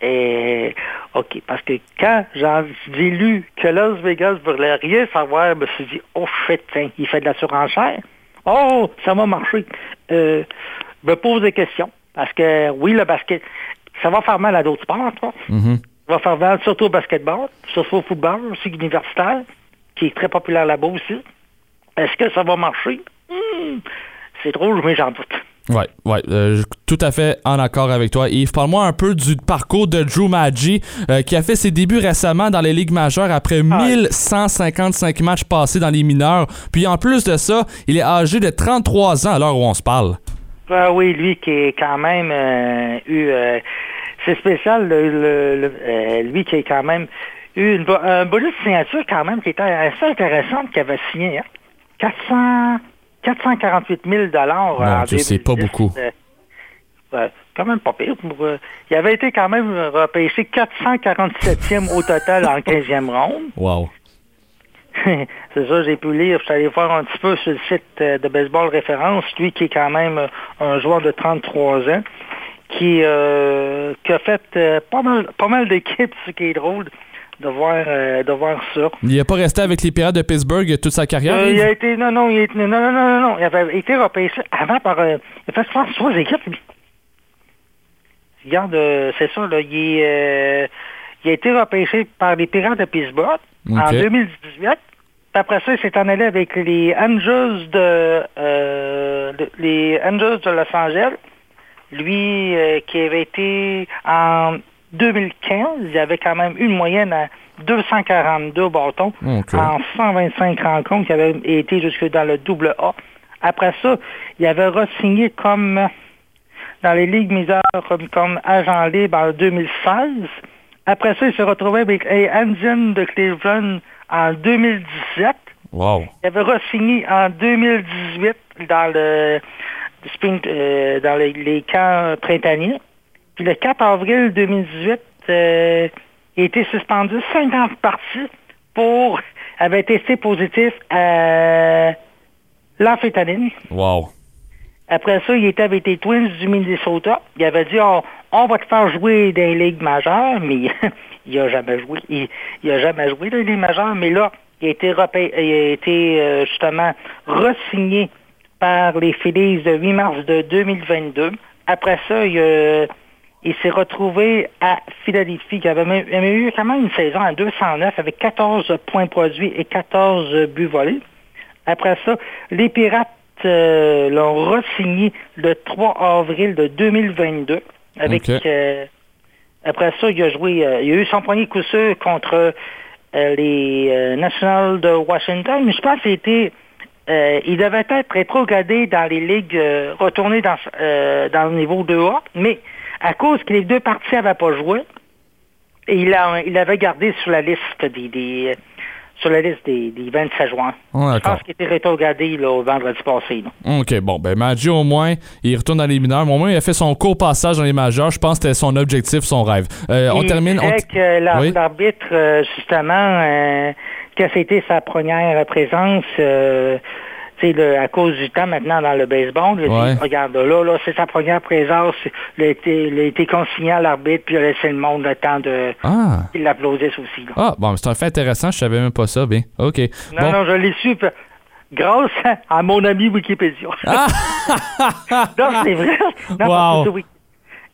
Et, OK, parce que quand j'ai lu que Las Vegas ne voulait rien savoir, je me suis dit, oh shit, tiens, il fait de la surenchère. Oh, ça va marcher. Euh, je me pose des questions. Parce que, oui, le basket, ça va faire mal à d'autres sports, toi. Mhm. Ça va faire mal surtout au basketball, surtout au football, aussi universitaire, qui est très populaire là-bas aussi. Est-ce que ça va marcher? Hmm, c'est drôle, mais j'en doute. Ouais, ouais, euh, tout à fait en accord avec toi. Yves, parle-moi un peu du parcours de Drew Maggi, euh, qui a fait ses débuts récemment dans les ligues majeures après 1155 matchs passés dans les mineurs. Puis en plus de ça, il est âgé de 33 ans à l'heure où on se parle. Ah oui, lui qui est quand même euh, eu... c'est spécial, le, le- le- euh, lui qui est quand même eu une, un bonus de signature quand même qui était assez intéressante qu'il avait signé. Hein? 400, 448 000 dollars Mon Dieu, c'est pas beaucoup. euh, quand même pas pire. Pour, euh, il avait été quand même repêché 447e au total en 15e ronde. Wow. c'est ça, j'ai pu lire. Je suis allé voir un petit peu sur le site euh, de Baseball Référence, lui qui est quand même un joueur de 33 ans, qui, euh, qui a fait pas mal, pas mal d'équipes, ce qui est drôle de voir, euh, de voir ça. Il n'est pas resté avec les Pirates de Pittsburgh toute sa carrière. Euh, il a été, non, non, il a été, non, non, non, non, non, il avait été repêché avant par, euh, il a fait, je pense, trois équipes, lui. Regarde, euh, c'est ça, là, il, est, euh, il a été repêché par les Pirates de Pittsburgh en Ok. 2018. Puis après ça, il s'est en allé avec les Angels de, de- les Angels de Los Angeles. Lui, qui avait été en 2015, il avait quand même une moyenne à 242 bâtons en 125 rencontres, qui avait été jusque dans le double A. Après ça, il avait re-signé comme dans les ligues mineures comme, comme agent libre en 2016. Après ça, il s'est retrouvé avec les Indians de Cleveland en 2017. Wow. Il avait re-signé en 2018 dans le sprint, euh, dans les, les camps printaniers. Puis le 4 avril 2018, euh, il a été suspendu 50 parties pour avait testé positif à l'amphétamine. Wow. Après ça, il était avec les Twins du Minnesota. Il avait dit on, on va te faire jouer dans les ligues majeures, mais il a jamais joué. Il, il a jamais joué dans les ligues majeures, mais là, il a été, il a été euh, justement re-signé par les Phillies le 8 mars de 2022. Après ça, il, a- il s'est retrouvé à Philadelphie, qui avait, même- il avait eu quand même une saison en 209 avec 14 points produits et 14 buts volés. Après ça, les Pirates euh, l'ont re-signé le 3 avril de 2022. Avec, Ok. euh, après ça, il a joué, euh, il a eu son premier coup sûr contre euh, les euh, Nationals de Washington, mais je pense qu'il était, il devait être rétrogradé dans les ligues, retourné dans, euh, dans le niveau 2A, mais à cause que les deux parties n'avaient pas joué, et il, a, il avait gardé sur la liste des, des sur la liste des, des 27 juin. Je pense qu'il était rétrogradé là, au vendredi passé. là. OK, bon, ben Maggi, au moins, il retourne dans les mineurs. Au moins, il a fait son court passage dans les majeurs. Je pense que c'était son objectif, son rêve. Euh, on termine... on que Oui? l'arbitre, euh, justement, euh, que c'était sa première présence, euh, le- à cause du temps maintenant dans le baseball. Ouais. regarde là, là, c'est sa première présence. Il a été, il a été consigné à l'arbitre, puis il a laissé le monde le temps de Ah. qu'il l'applaudisse aussi. là. Ah, bon, c'est un fait intéressant. Je savais même pas ça. Bien, OK. Non, bon. non, je l'ai su grâce à mon ami Wikipédia. non, c'est vrai. Non, Wow.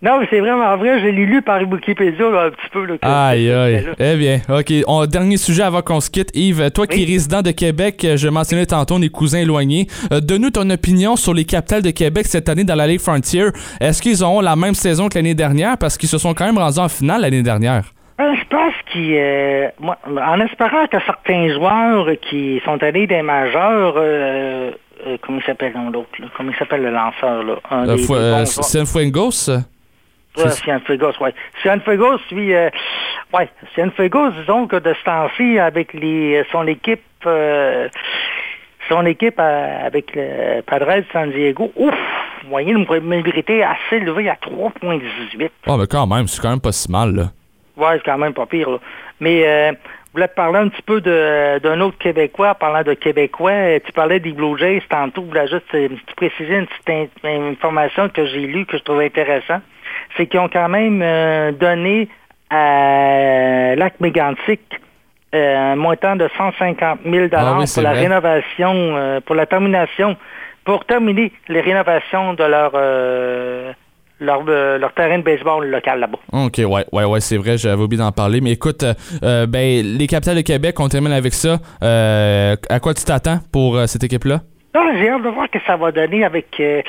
Non, mais c'est vraiment vrai. Je l'ai lu par Wikipédia là, un petit peu. Là, Aïe, aïe. Eh bien, OK. On- dernier sujet avant qu'on se quitte. Yves, toi qui es résident de Québec, euh, je mentionnais tantôt, est cousins éloignés. Euh, Donne-nous ton opinion sur les capitales de Québec cette année dans la Ligue Frontier. Est-ce qu'ils auront la même saison que l'année dernière? Parce qu'ils se sont quand même rendus en finale l'année dernière. Euh, Je pense qu'il, euh, en espérant que certains joueurs qui sont allés des majeurs, euh, euh, comment il s'appelle l'autre, comment il s'appelle le lanceur là, un des- des bons? Ouais, Cienfuegos, oui. Cienfuegos, lui, euh, ouais, Cienfuegos, disons que de ce temps-ci, avec les, son équipe, euh, son équipe euh, avec le Padres de San Diego, ouf, moyenne de mobilité assez élevée à 3,18. Oh, mais quand même, c'est quand même pas si mal, là. Ouais, c'est quand même pas pire. là. Mais euh, je voulais te parler un petit peu de- d'un autre Québécois. Parlant de Québécois, euh, tu parlais des Blue Jays tantôt. Je voulais juste euh, te préciser une petite in- information que j'ai lue, que je trouvais intéressant. C'est qu'ils ont quand même euh, donné à Lac Mégantic euh, un montant de 150 000 Ah oui, pour la vrai. rénovation, euh, pour la termination, pour terminer les rénovations de leur leur, euh, leur terrain de baseball local là-bas. OK, ouais, ouais, ouais, c'est vrai, j'avais oublié d'en parler. Mais écoute, euh, ben, les capitales de Québec, on termine avec ça. Euh, à quoi tu t'attends pour cette équipe-là? Non, j'ai hâte de voir ce que ça va donner avec. euh,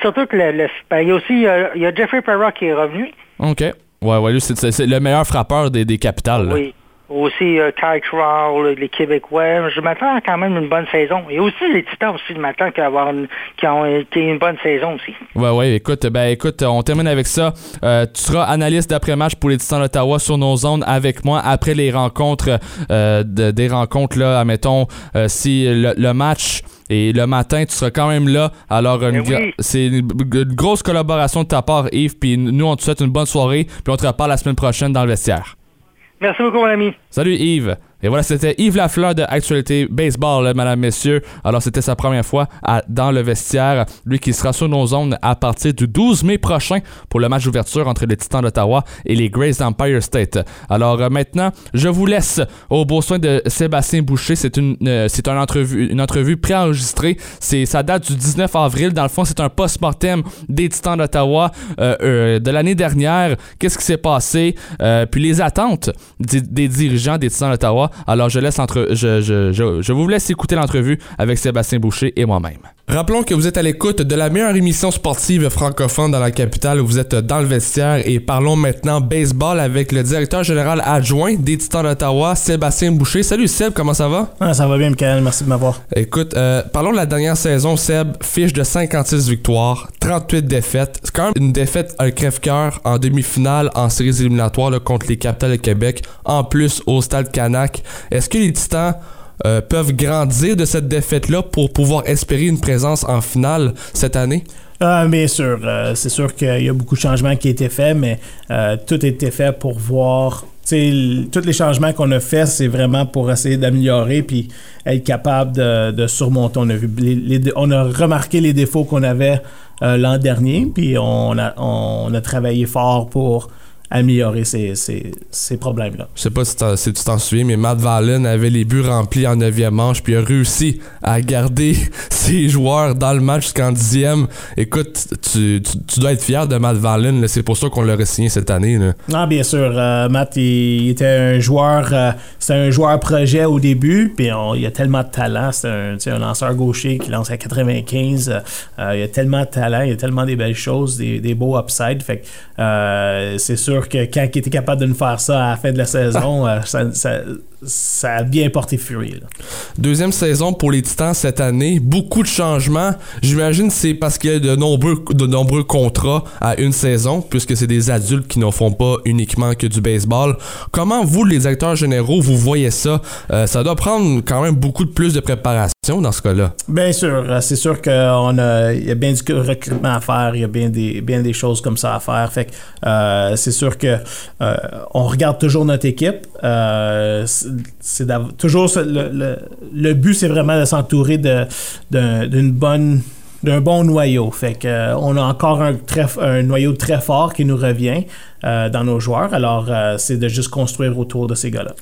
surtout que le, le- ben, il y a aussi euh, il y a Jeffrey Perra qui est revenu. OK. Ouais, ouais, lui, c'est- le meilleur frappeur des, des capitales. là. Oui. Aussi euh, Kyle Troll, les Québécois. Je m'attends à quand même une bonne saison. Et aussi les Titans aussi, je m'attends qu'à avoir une, qui ont une bonne saison aussi. Ouais, ouais, écoute, ben écoute, on termine avec ça. Euh, tu seras analyste d'après-match pour les Titans d'Ottawa sur nos zones avec moi après les rencontres, euh, de- des rencontres, là, admettons, euh, si le, le match et le matin, tu seras quand même là. Alors, une gra- oui. c'est une, une grosse collaboration de ta part, Yves, puis nous, on te souhaite une bonne soirée, puis on te reparle la semaine prochaine dans le vestiaire. Merci beaucoup, mon ami. Salut Yves. Et voilà, c'était Yves Lafleur de Actualité Baseball, là, mesdames, messieurs. Alors, c'était sa première fois dans le vestiaire. Lui qui sera sur nos zones à partir du 12 mai prochain pour le match d'ouverture entre les Titans d'Ottawa et les Grays d'Empire State. Alors, euh, maintenant, je vous laisse au beau soin de Sébastien Boucher. C'est une, euh, c'est une entrevue, une entrevue préenregistrée. C'est, ça date du 19 avril. Dans le fond, c'est un post-mortem des Titans d'Ottawa euh, de l'année dernière. Qu'est-ce qui s'est passé? Puis les attentes des dirigeants des Titans d'Ottawa. Alors, je, laisse entre, je, je, vous laisse écouter l'entrevue avec Sébastien Boucher et moi-même. Rappelons que vous êtes à l'écoute de la meilleure émission sportive francophone dans la capitale. Vous êtes dans le vestiaire et parlons maintenant baseball avec le directeur général adjoint des Titans d'Ottawa, Sébastien Boucher. Salut Seb, comment ça va? Ah, ça va bien, Michael. Merci de m'avoir. Écoute, euh, parlons de la dernière saison, Seb. Fiche de 56 victoires, 38 défaites. C'est quand même une défaite un crève-cœur en demi-finale en séries éliminatoires là, contre les Capitals de Québec, en plus au Stade Canac. Est-ce que les Titans euh, peuvent grandir de cette défaite-là pour pouvoir espérer une présence en finale cette année? Ah, bien sûr. Euh, c'est sûr qu'il y a beaucoup de changements qui ont été faits, mais euh, tout a été fait pour voir. tous les changements qu'on a faits, c'est vraiment pour essayer d'améliorer puis être capable de, surmonter. On a, vu on a remarqué les défauts qu'on avait l'an dernier, puis on a travaillé fort pour améliorer ces, ces, ces problèmes-là. Je sais pas si, tu t'en souviens, mais Matt Valen avait les buts remplis en 9e manche, puis a réussi à garder ses joueurs dans le match jusqu'en 10e. Écoute, tu, tu- tu dois être fier de Matt Valen, c'est pour ça qu'on l'aurait signé cette année. Là. Ah, bien sûr. euh, Matt, il, il était un joueur, euh, c'était un joueur projet au début, puis on- il a tellement de talent. C'est un, un lanceur gaucher qui lance à 95. euh, il a tellement de talent, il a tellement des belles choses, des, des beaux upsides. Fait que c'est sûr que quand il était capable de nous faire ça à la fin de la saison, euh, ça, ça- ça a bien porté furie. là. Deuxième saison pour les Titans cette année, beaucoup de changements. J'imagine que c'est parce qu'il y a de nombreux, de nombreux contrats à une saison, puisque c'est des adultes qui ne font pas uniquement que du baseball. Comment vous, les acteurs généraux, vous voyez ça? Euh, ça doit prendre quand même beaucoup de plus de préparation dans ce cas-là. Bien sûr, euh, c'est sûr qu'il y a bien du recrutement à faire, il y a bien des, bien des choses comme ça à faire. Fait que euh, c'est sûr que euh, on regarde toujours notre équipe. Euh, c'est- toujours le, le- but, c'est vraiment de s'entourer bonne d'un bon noyau. Fait que euh, on a encore un, très, un noyau très fort qui nous revient dans nos joueurs. Alors, c'est de juste construire autour de ces gars-là.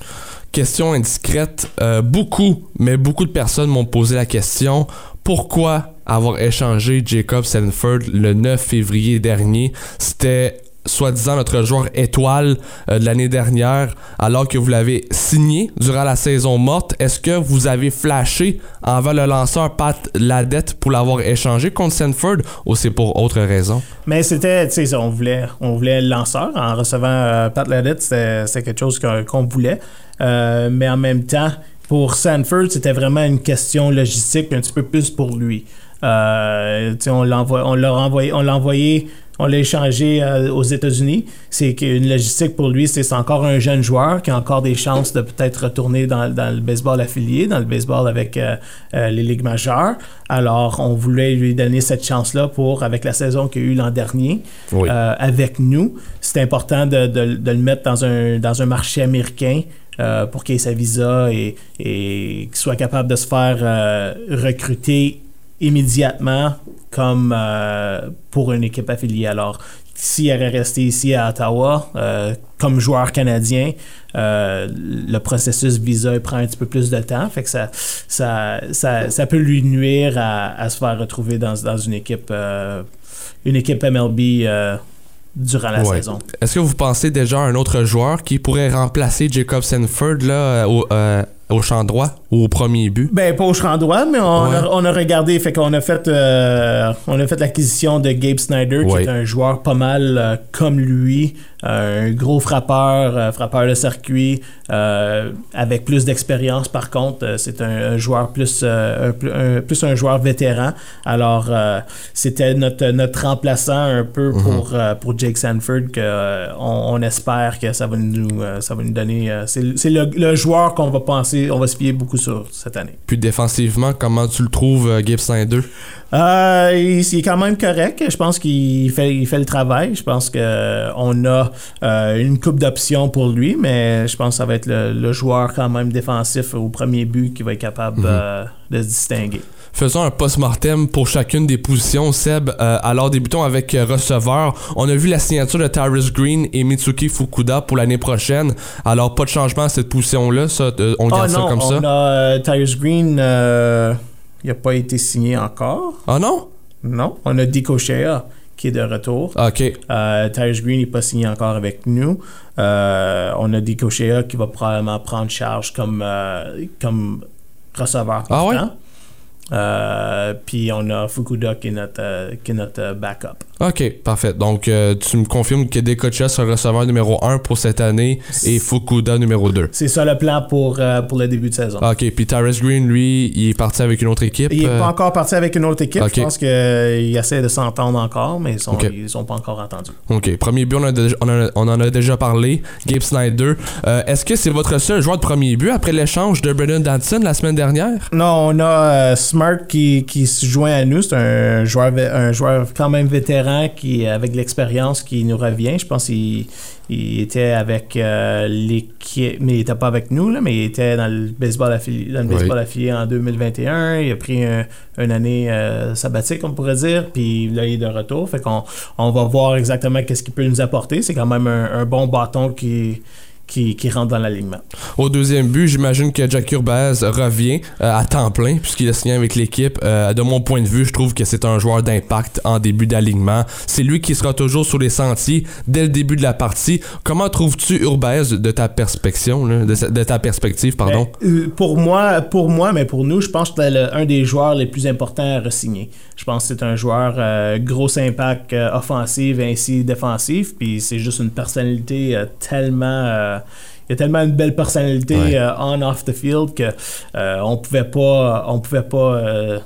Question indiscrète. Beaucoup, mais beaucoup de personnes m'ont posé la question pourquoi avoir échangé Jacob Sanford le 9 février dernier? C'était soi-disant notre joueur étoile euh, de l'année dernière, alors que vous l'avez signé durant la saison morte. Est-ce que vous avez flashé envers le lanceur Pat Ladette pour l'avoir échangé contre Sanford ou c'est pour autre raison? Mais c'était, tu sais, on voulait, on voulait le lanceur en recevant euh, Pat Ladette, c'était quelque chose qu'on voulait. Euh, mais en même temps, pour Sanford, c'était vraiment une question logistique un petit peu plus pour lui. On l'a on l'a envoyé, on l'a échangé euh, aux États-Unis. C'est qu'une logistique pour lui, c'est c'est encore un jeune joueur qui a encore des chances de peut-être retourner dans, dans le baseball affilié, dans le baseball avec euh, euh, les ligues majeures. Alors, on voulait lui donner cette chance-là pour, avec la saison qu'il a eu l'an dernier, Oui. avec nous. C'est important de, de- de le mettre dans un, dans un marché américain. euh, pour qu'il ait sa visa et, et qu'il soit capable de se faire euh, recruter immédiatement comme euh, pour une équipe affiliée. Alors, s'il aurait resté ici à Ottawa euh, comme joueur canadien, euh, le processus visa prend un petit peu plus de temps. Fait que ça, ça, ça, ça peut lui nuire à, à se faire retrouver dans, dans une équipe une équipe MLB durant la Ouais. saison. Est-ce que vous pensez déjà à un autre joueur qui pourrait remplacer Jacob Sanford là, au, au champ droit? Au premier but? Ben, pas au champ droit, mais on, Ouais. a, on a regardé, fait qu'on a fait, euh, on a fait l'acquisition de Gabe Snyder, Ouais. qui est un joueur pas mal euh, comme lui, euh, un gros frappeur, frappeur de circuit, avec plus d'expérience. Par contre, c'est un, un joueur plus, un, pl- un- plus un joueur vétéran. Alors, c'était notre, notre remplaçant un peu Mhm. pour, pour Jake Sanford que on, on espère que ça va nous, ça va nous donner. c'est c'est le, le joueur qu'on va penser, on va se fier beaucoup sur cette année. Puis défensivement, comment tu le trouves, euh, Gabe Snyder Euh, il, il est quand même correct. Je pense qu'il fait, il fait le travail. Je pense qu'on a euh, une coupe d'options pour lui, mais je pense que ça va être le, le joueur quand même défensif au premier but qui va être capable Mhm. euh, de se distinguer. Faisons un post-mortem pour chacune des positions. Seb, euh, alors débutons avec euh, receveur. On a vu la signature de Tyrus Green et Mitsuki Fukuda pour l'année prochaine. Alors, pas de changement à cette position-là. Ça, euh, on garde Ah ça non, comme on ça. a Tyrus Green, il n'a pas été signé encore. Ah non? Non. On a Dico Shea qui est de retour. OK. Euh, Tyrus Green n'est pas signé encore avec nous. Euh, on a Dico Shea qui va probablement prendre charge comme, euh, comme receveur. Ah ouais? Euh, puis on a Fukuda qui est notre, qui est notre backup. OK, parfait. Donc, euh, tu me confirmes que Dekocha sera receveur numéro 1 pour cette année et Fukuda numéro 2. C'est ça le plan pour, euh, pour le début de saison. OK, puis Tyrus Green, lui, il est parti avec une autre équipe. Il n'est euh, pas encore parti avec une autre équipe. Je pense qu'il essaie de s'entendre encore, mais ils sont, ils sont pas encore entendus. OK. Premier but, on, a déjà- on, a- on en a déjà parlé. Gabe Snyder. Est-ce que c'est votre seul joueur de premier but après l'échange de Brendan Danson la semaine dernière? Non, on a Smart qui, qui se joint à nous. C'est un joueur, un joueur quand même vétéran vétéran qui, avec l'expérience qui nous revient. Je pense qu'il il était avec euh, l'équipe, mais il n'était pas avec nous, là, mais il était dans le baseball affilié, dans le Oui. baseball affilié en 2021. Il a pris un- une année euh, sabbatique, on pourrait dire, puis là, il est de retour. Fait qu'on on va voir exactement qu'est-ce qu'il peut nous apporter. C'est quand même un, un bon bâton qui, qui, qui rentre dans l'alignement. Au deuxième but, j'imagine que Jack Urbaz revient euh, à temps plein puisqu'il a signé avec l'équipe. Euh, de mon point de vue, je trouve que c'est un joueur d'impact en début d'alignement. C'est lui qui sera toujours sur les sentiers dès le début de la partie. Comment trouves-tu Urbaz de ta perspective, là, de, ta perspective, pardon? Euh, Pour moi, pour moi, mais pour nous, je pense que c'est un des joueurs les plus importants à re-signer. Je pense que c'est un joueur euh, gros impact euh, offensif ainsi défensif, puis c'est juste une personnalité euh, tellement. euh, il a tellement une belle personnalité Ouais. euh, on off the field que euh, on pouvait pas, on pouvait pas euh,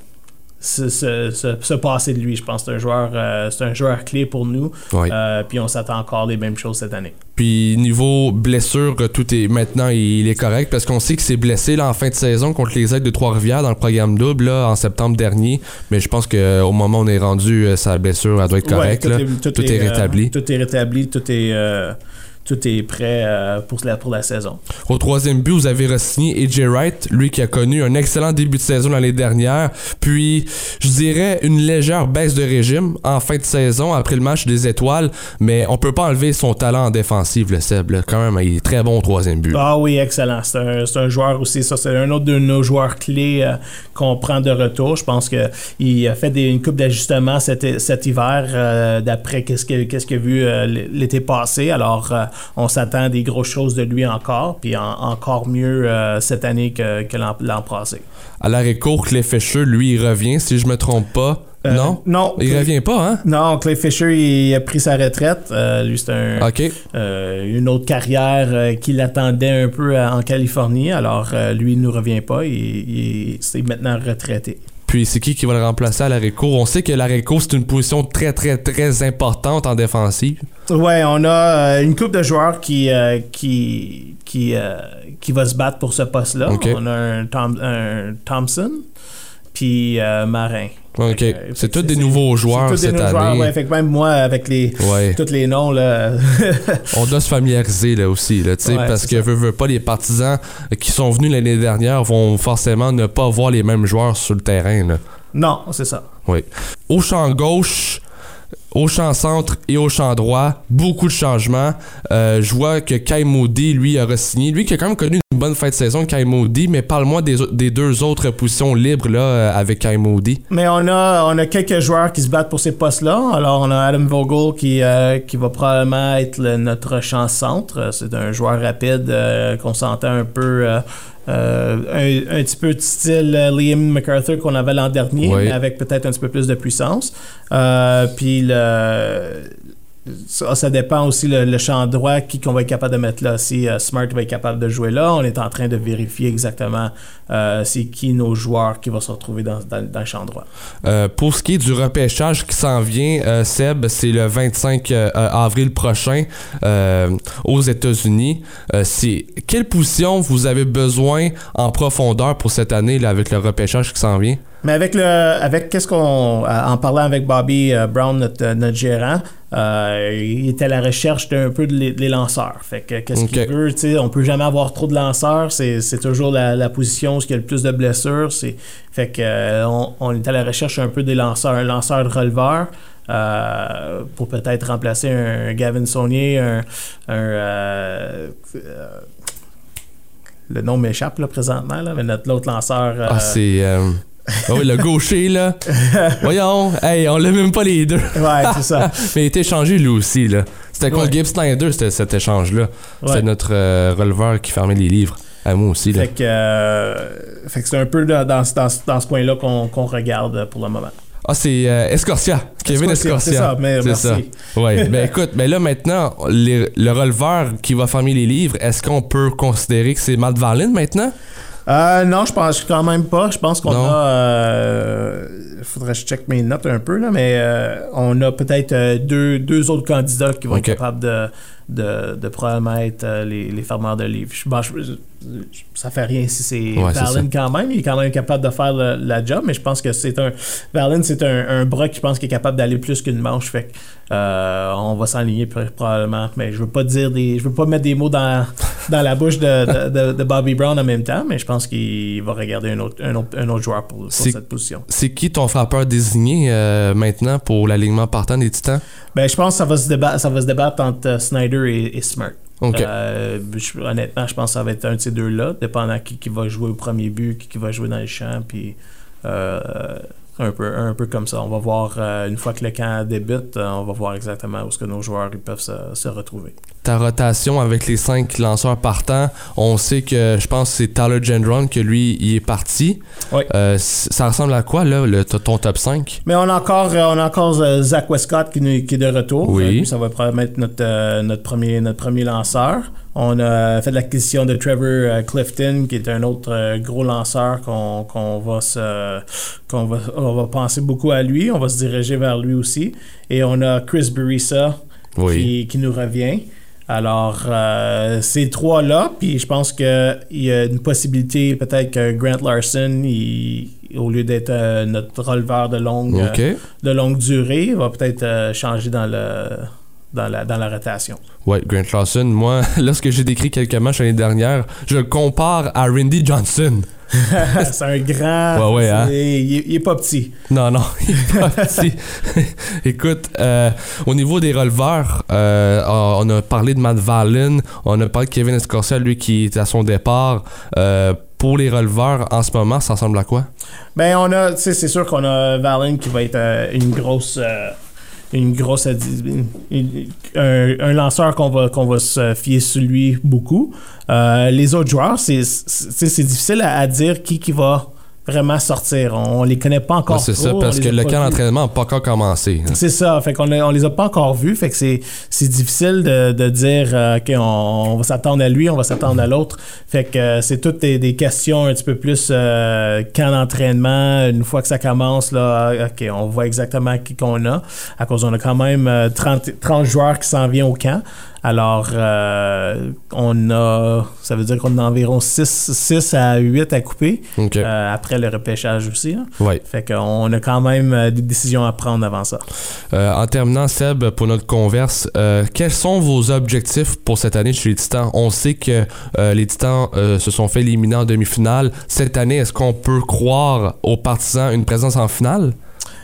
se, se- se- se passer de lui. Je pense que c'est un joueur, euh, c'est un joueur clé pour nous. Euh, puis on s'attend encore les mêmes choses cette année. Puis niveau blessure, euh, tout est maintenant il est correct parce qu'on sait qu'il s'est blessé là, en fin de saison contre les aides de Trois-Rivières dans le programme double là, en septembre dernier. Mais je pense qu'au moment où on est rendu, sa blessure elle doit être correcte. Ouais, là. tout, est, rétabli. tout est rétabli, tout est, tout est prêt euh, pour, la, pour la saison. Au troisième but, vous avez re-signé AJ Wright, lui qui a connu un excellent début de saison l'année dernière, puis je dirais une légère baisse de régime en fin de saison après le match des étoiles, mais on peut pas enlever son talent en défensive, le Seb. là. Quand même, il est très bon au troisième but. Ah oui, excellent. C'est un, joueur aussi, ça c'est un autre de nos joueurs clés euh, qu'on prend de retour. Je pense qu'il a fait des- une coupe d'ajustements cet, cet hiver euh, d'après qu'est-ce que- qu'est-ce qu'il a vu l'été passé. Alors on s'attend à des grosses choses de lui encore, puis en- encore mieux euh, cette année que, que l'an passé. À l'arrêt court, Clay Fisher, lui, il revient, si je me trompe pas. Euh, non? Non. Il revient pas, hein? Non, Clay Fisher, il a pris sa retraite. Euh, lui, c'est un, euh, une autre carrière qui l'attendait un peu en Californie. Alors, lui, il ne nous revient pas. Il, il maintenant retraité. Puis c'est qui qui va le remplacer à l'arrêt court? On sait que l'arrêt court, c'est une position très, très, très importante en défensive. Ouais, on a euh, une couple de joueurs qui, euh, qui, qui, euh, qui va se battre pour ce poste-là. On a un, Tom- un Thompson, puis Marin. OK. Fait C'est tous des nouveaux joueurs cette nouveaux année. joueurs, ouais. Fait que même moi, avec les, Ouais. tous les noms, là, On doit se familiariser là aussi, là, Ouais, parce que veut, veut pas les partisans qui sont venus l'année dernière vont forcément ne pas voir les mêmes joueurs sur le terrain. Là. non, c'est ça. Oui. Au champ gauche, au champ centre et au champ droit, beaucoup de changements. Euh, je vois que Kai Moody, lui, a re-signé. Lui qui a quand même connu une bonne fin de saison, Kai mais parle-moi des, des deux autres positions libres là, euh, avec Kai Moody. Mais on a, on a quelques joueurs qui se battent pour ces postes-là. Alors, on a Adam Vogel qui, euh, qui va probablement être notre champ centre. C'est un joueur rapide qu'on sentait un peu. Euh, un, un petit peu de style euh, Liam MacArthur qu'on avait l'an dernier, Oui. mais avec peut-être un petit peu plus de puissance. Euh, puis le. Ça, dépend aussi le, champ droit qui qu'on va être capable de mettre là. Si euh, Smart va être capable de jouer là, on est en train de vérifier exactement euh, c'est qui nos joueurs qui vont se retrouver dans, dans- dans le champ droit. Euh, pour ce qui est du repêchage qui s'en vient, Seb, c'est le 25 euh, avril prochain aux États-Unis. C'est quelle position vous avez besoin en profondeur pour cette année là, avec le repêchage qui s'en vient? Mais avec le, avec qu'est-ce qu'on, euh, en parlant avec Bobby euh, Brown, notre, euh, notre gérant, euh, il était à la recherche d'un peu de les, des lanceurs. Fait que qu'est-ce qu'il veut, tu sais, on peut jamais avoir trop de lanceurs. C'est, c'est toujours la, la position où il y a le plus de blessures. C'est, fait que euh, on, on est à la recherche un peu des lanceurs, un lanceur de releveur. euh, pour peut-être remplacer un Gavin Saunier, un, un, le nom m'échappe là, présentement, là, mais notre l'autre lanceur. Ah, c'est. Ah oui, le gaucher, là. Voyons, hey, on l'a même pas les deux. Ouais, c'est ça. Mais il été échangé lui aussi, là. C'était contre Ouais. Gibbs Snyder, c'était cet échange-là? C'était Ouais. notre euh, releveur qui fermait les livres. À moi aussi, là. Fait que, euh, fait que c'est un peu dans, dans, dans, dans ce coin-là qu'on regarde pour le moment. Ah, c'est euh, Escorcia. Kevin Escorcia, c'est ça, mais merci. ça. Ouais. ben écoute, ben là maintenant, les- le releveur qui va fermer les livres, est-ce qu'on peut considérer que c'est Matt Valen maintenant? Euh, non, je pense quand même pas. Je pense qu'on a. euh, faudrait que je check mes notes un peu, là, mais euh, on a peut-être euh, deux, deux autres candidats qui vont être capables de, de, de probablement être les, les fermeurs de livres. Je, bon, je- ça fait rien si c'est Ouais, Valen quand même. Il est quand même capable de faire le- la job, mais je pense que c'est un. Valen, c'est un, un bras qui pense qu'il est capable d'aller plus qu'une manche. Fait euh, on va s'enligner pr- probablement. Mais je veux pas dire des. Je veux pas mettre des mots dans, dans la bouche de, de- de- de Bobby Brown en même temps, mais je pense qu'il va regarder un autre, un autre, un autre joueur pour, cette position. C'est qui ton frappeur désigné euh, maintenant pour l'alignement partant des Titans? Ben, je pense que ça va se débattre, ça va se débattre entre euh, Snyder et, et Smart. Ok. Euh, honnêtement, je pense que ça va être un de ces deux-là, dépendant qui, qui va jouer au premier but, qui, qui va jouer dans le champ, puis euh, un, peu, un peu comme ça. On va voir, euh, une fois que le camp débute, euh, on va voir exactement où est-ce que nos joueurs ils peuvent se, se retrouver. Ta rotation avec les cinq lanceurs partants, on sait que je pense que c'est Tyler Gendron que lui, il est parti. Oui. Euh, ça ressemble à quoi, là, le, ton top 5? Mais on a encore, on a encore Zach Westcott qui, qui est de retour. Oui. Ça va probablement être notre, notre, premier, notre premier lanceur. On a fait l'acquisition de Trevor euh, Clifton, qui est un autre euh, gros lanceur qu'on va se qu'on va, on va penser beaucoup à lui. On va se diriger vers lui aussi. Et on a Chris Burissa Oui. qui, qui nous revient. Alors, euh, ces trois-là, puis je pense qu'il y a une possibilité peut-être que Grant Larson, il- au lieu d'être euh, notre releveur de longue, euh, de longue durée, va peut-être changer dans, le, dans, la, dans la rotation. Ouais, Grant Lawson, moi, lorsque j'ai décrit quelques matchs l'année dernière, je le compare à Randy Johnson. c'est un grand. Ouais, ouais, hein? il, il est pas petit. Non, non, il est pas petit. Écoute, euh, au niveau des releveurs, euh, on a parlé de Matt Valen, on a parlé de Kevin Escorcel, lui qui est à son départ. Euh, pour les releveurs, en ce moment, ça ressemble à quoi? Ben, on a, tu sais, c'est sûr qu'on a Valen qui va être une grosse. Une grosse un, lanceur qu'on va qu'on va se fier sur lui beaucoup. Euh, les autres joueurs, c'est difficile à, à dire qui qui va vraiment sortir. On, les connaît pas encore Ouais, c'est ça, on parce que le camp d'entraînement n'a pas encore commencé. hein. C'est ça, fait qu'on on les a pas encore vus, fait que c'est c'est difficile de, de dire euh, ok on, on va s'attendre à lui, on va s'attendre à l'autre, fait que euh, c'est toutes des, des questions un petit peu plus euh, camp d'entraînement. Une fois que ça commence là, ok on voit exactement qui qu'on a, à cause on a quand même euh, 30, 30 joueurs qui s'en viennent au camp. Alors, euh, on a, ça veut dire qu'on a environ 6, 6 à 8 à couper, euh, après le repêchage aussi. Ouais. Fait qu'on a quand même euh, des décisions à prendre avant ça. Euh, en terminant, Seb, pour notre converse, quels sont vos objectifs pour cette année chez les Titans? On sait que les Titans se sont fait éliminer en demi-finale. Cette année, est-ce qu'on peut croire aux partisans une présence en finale?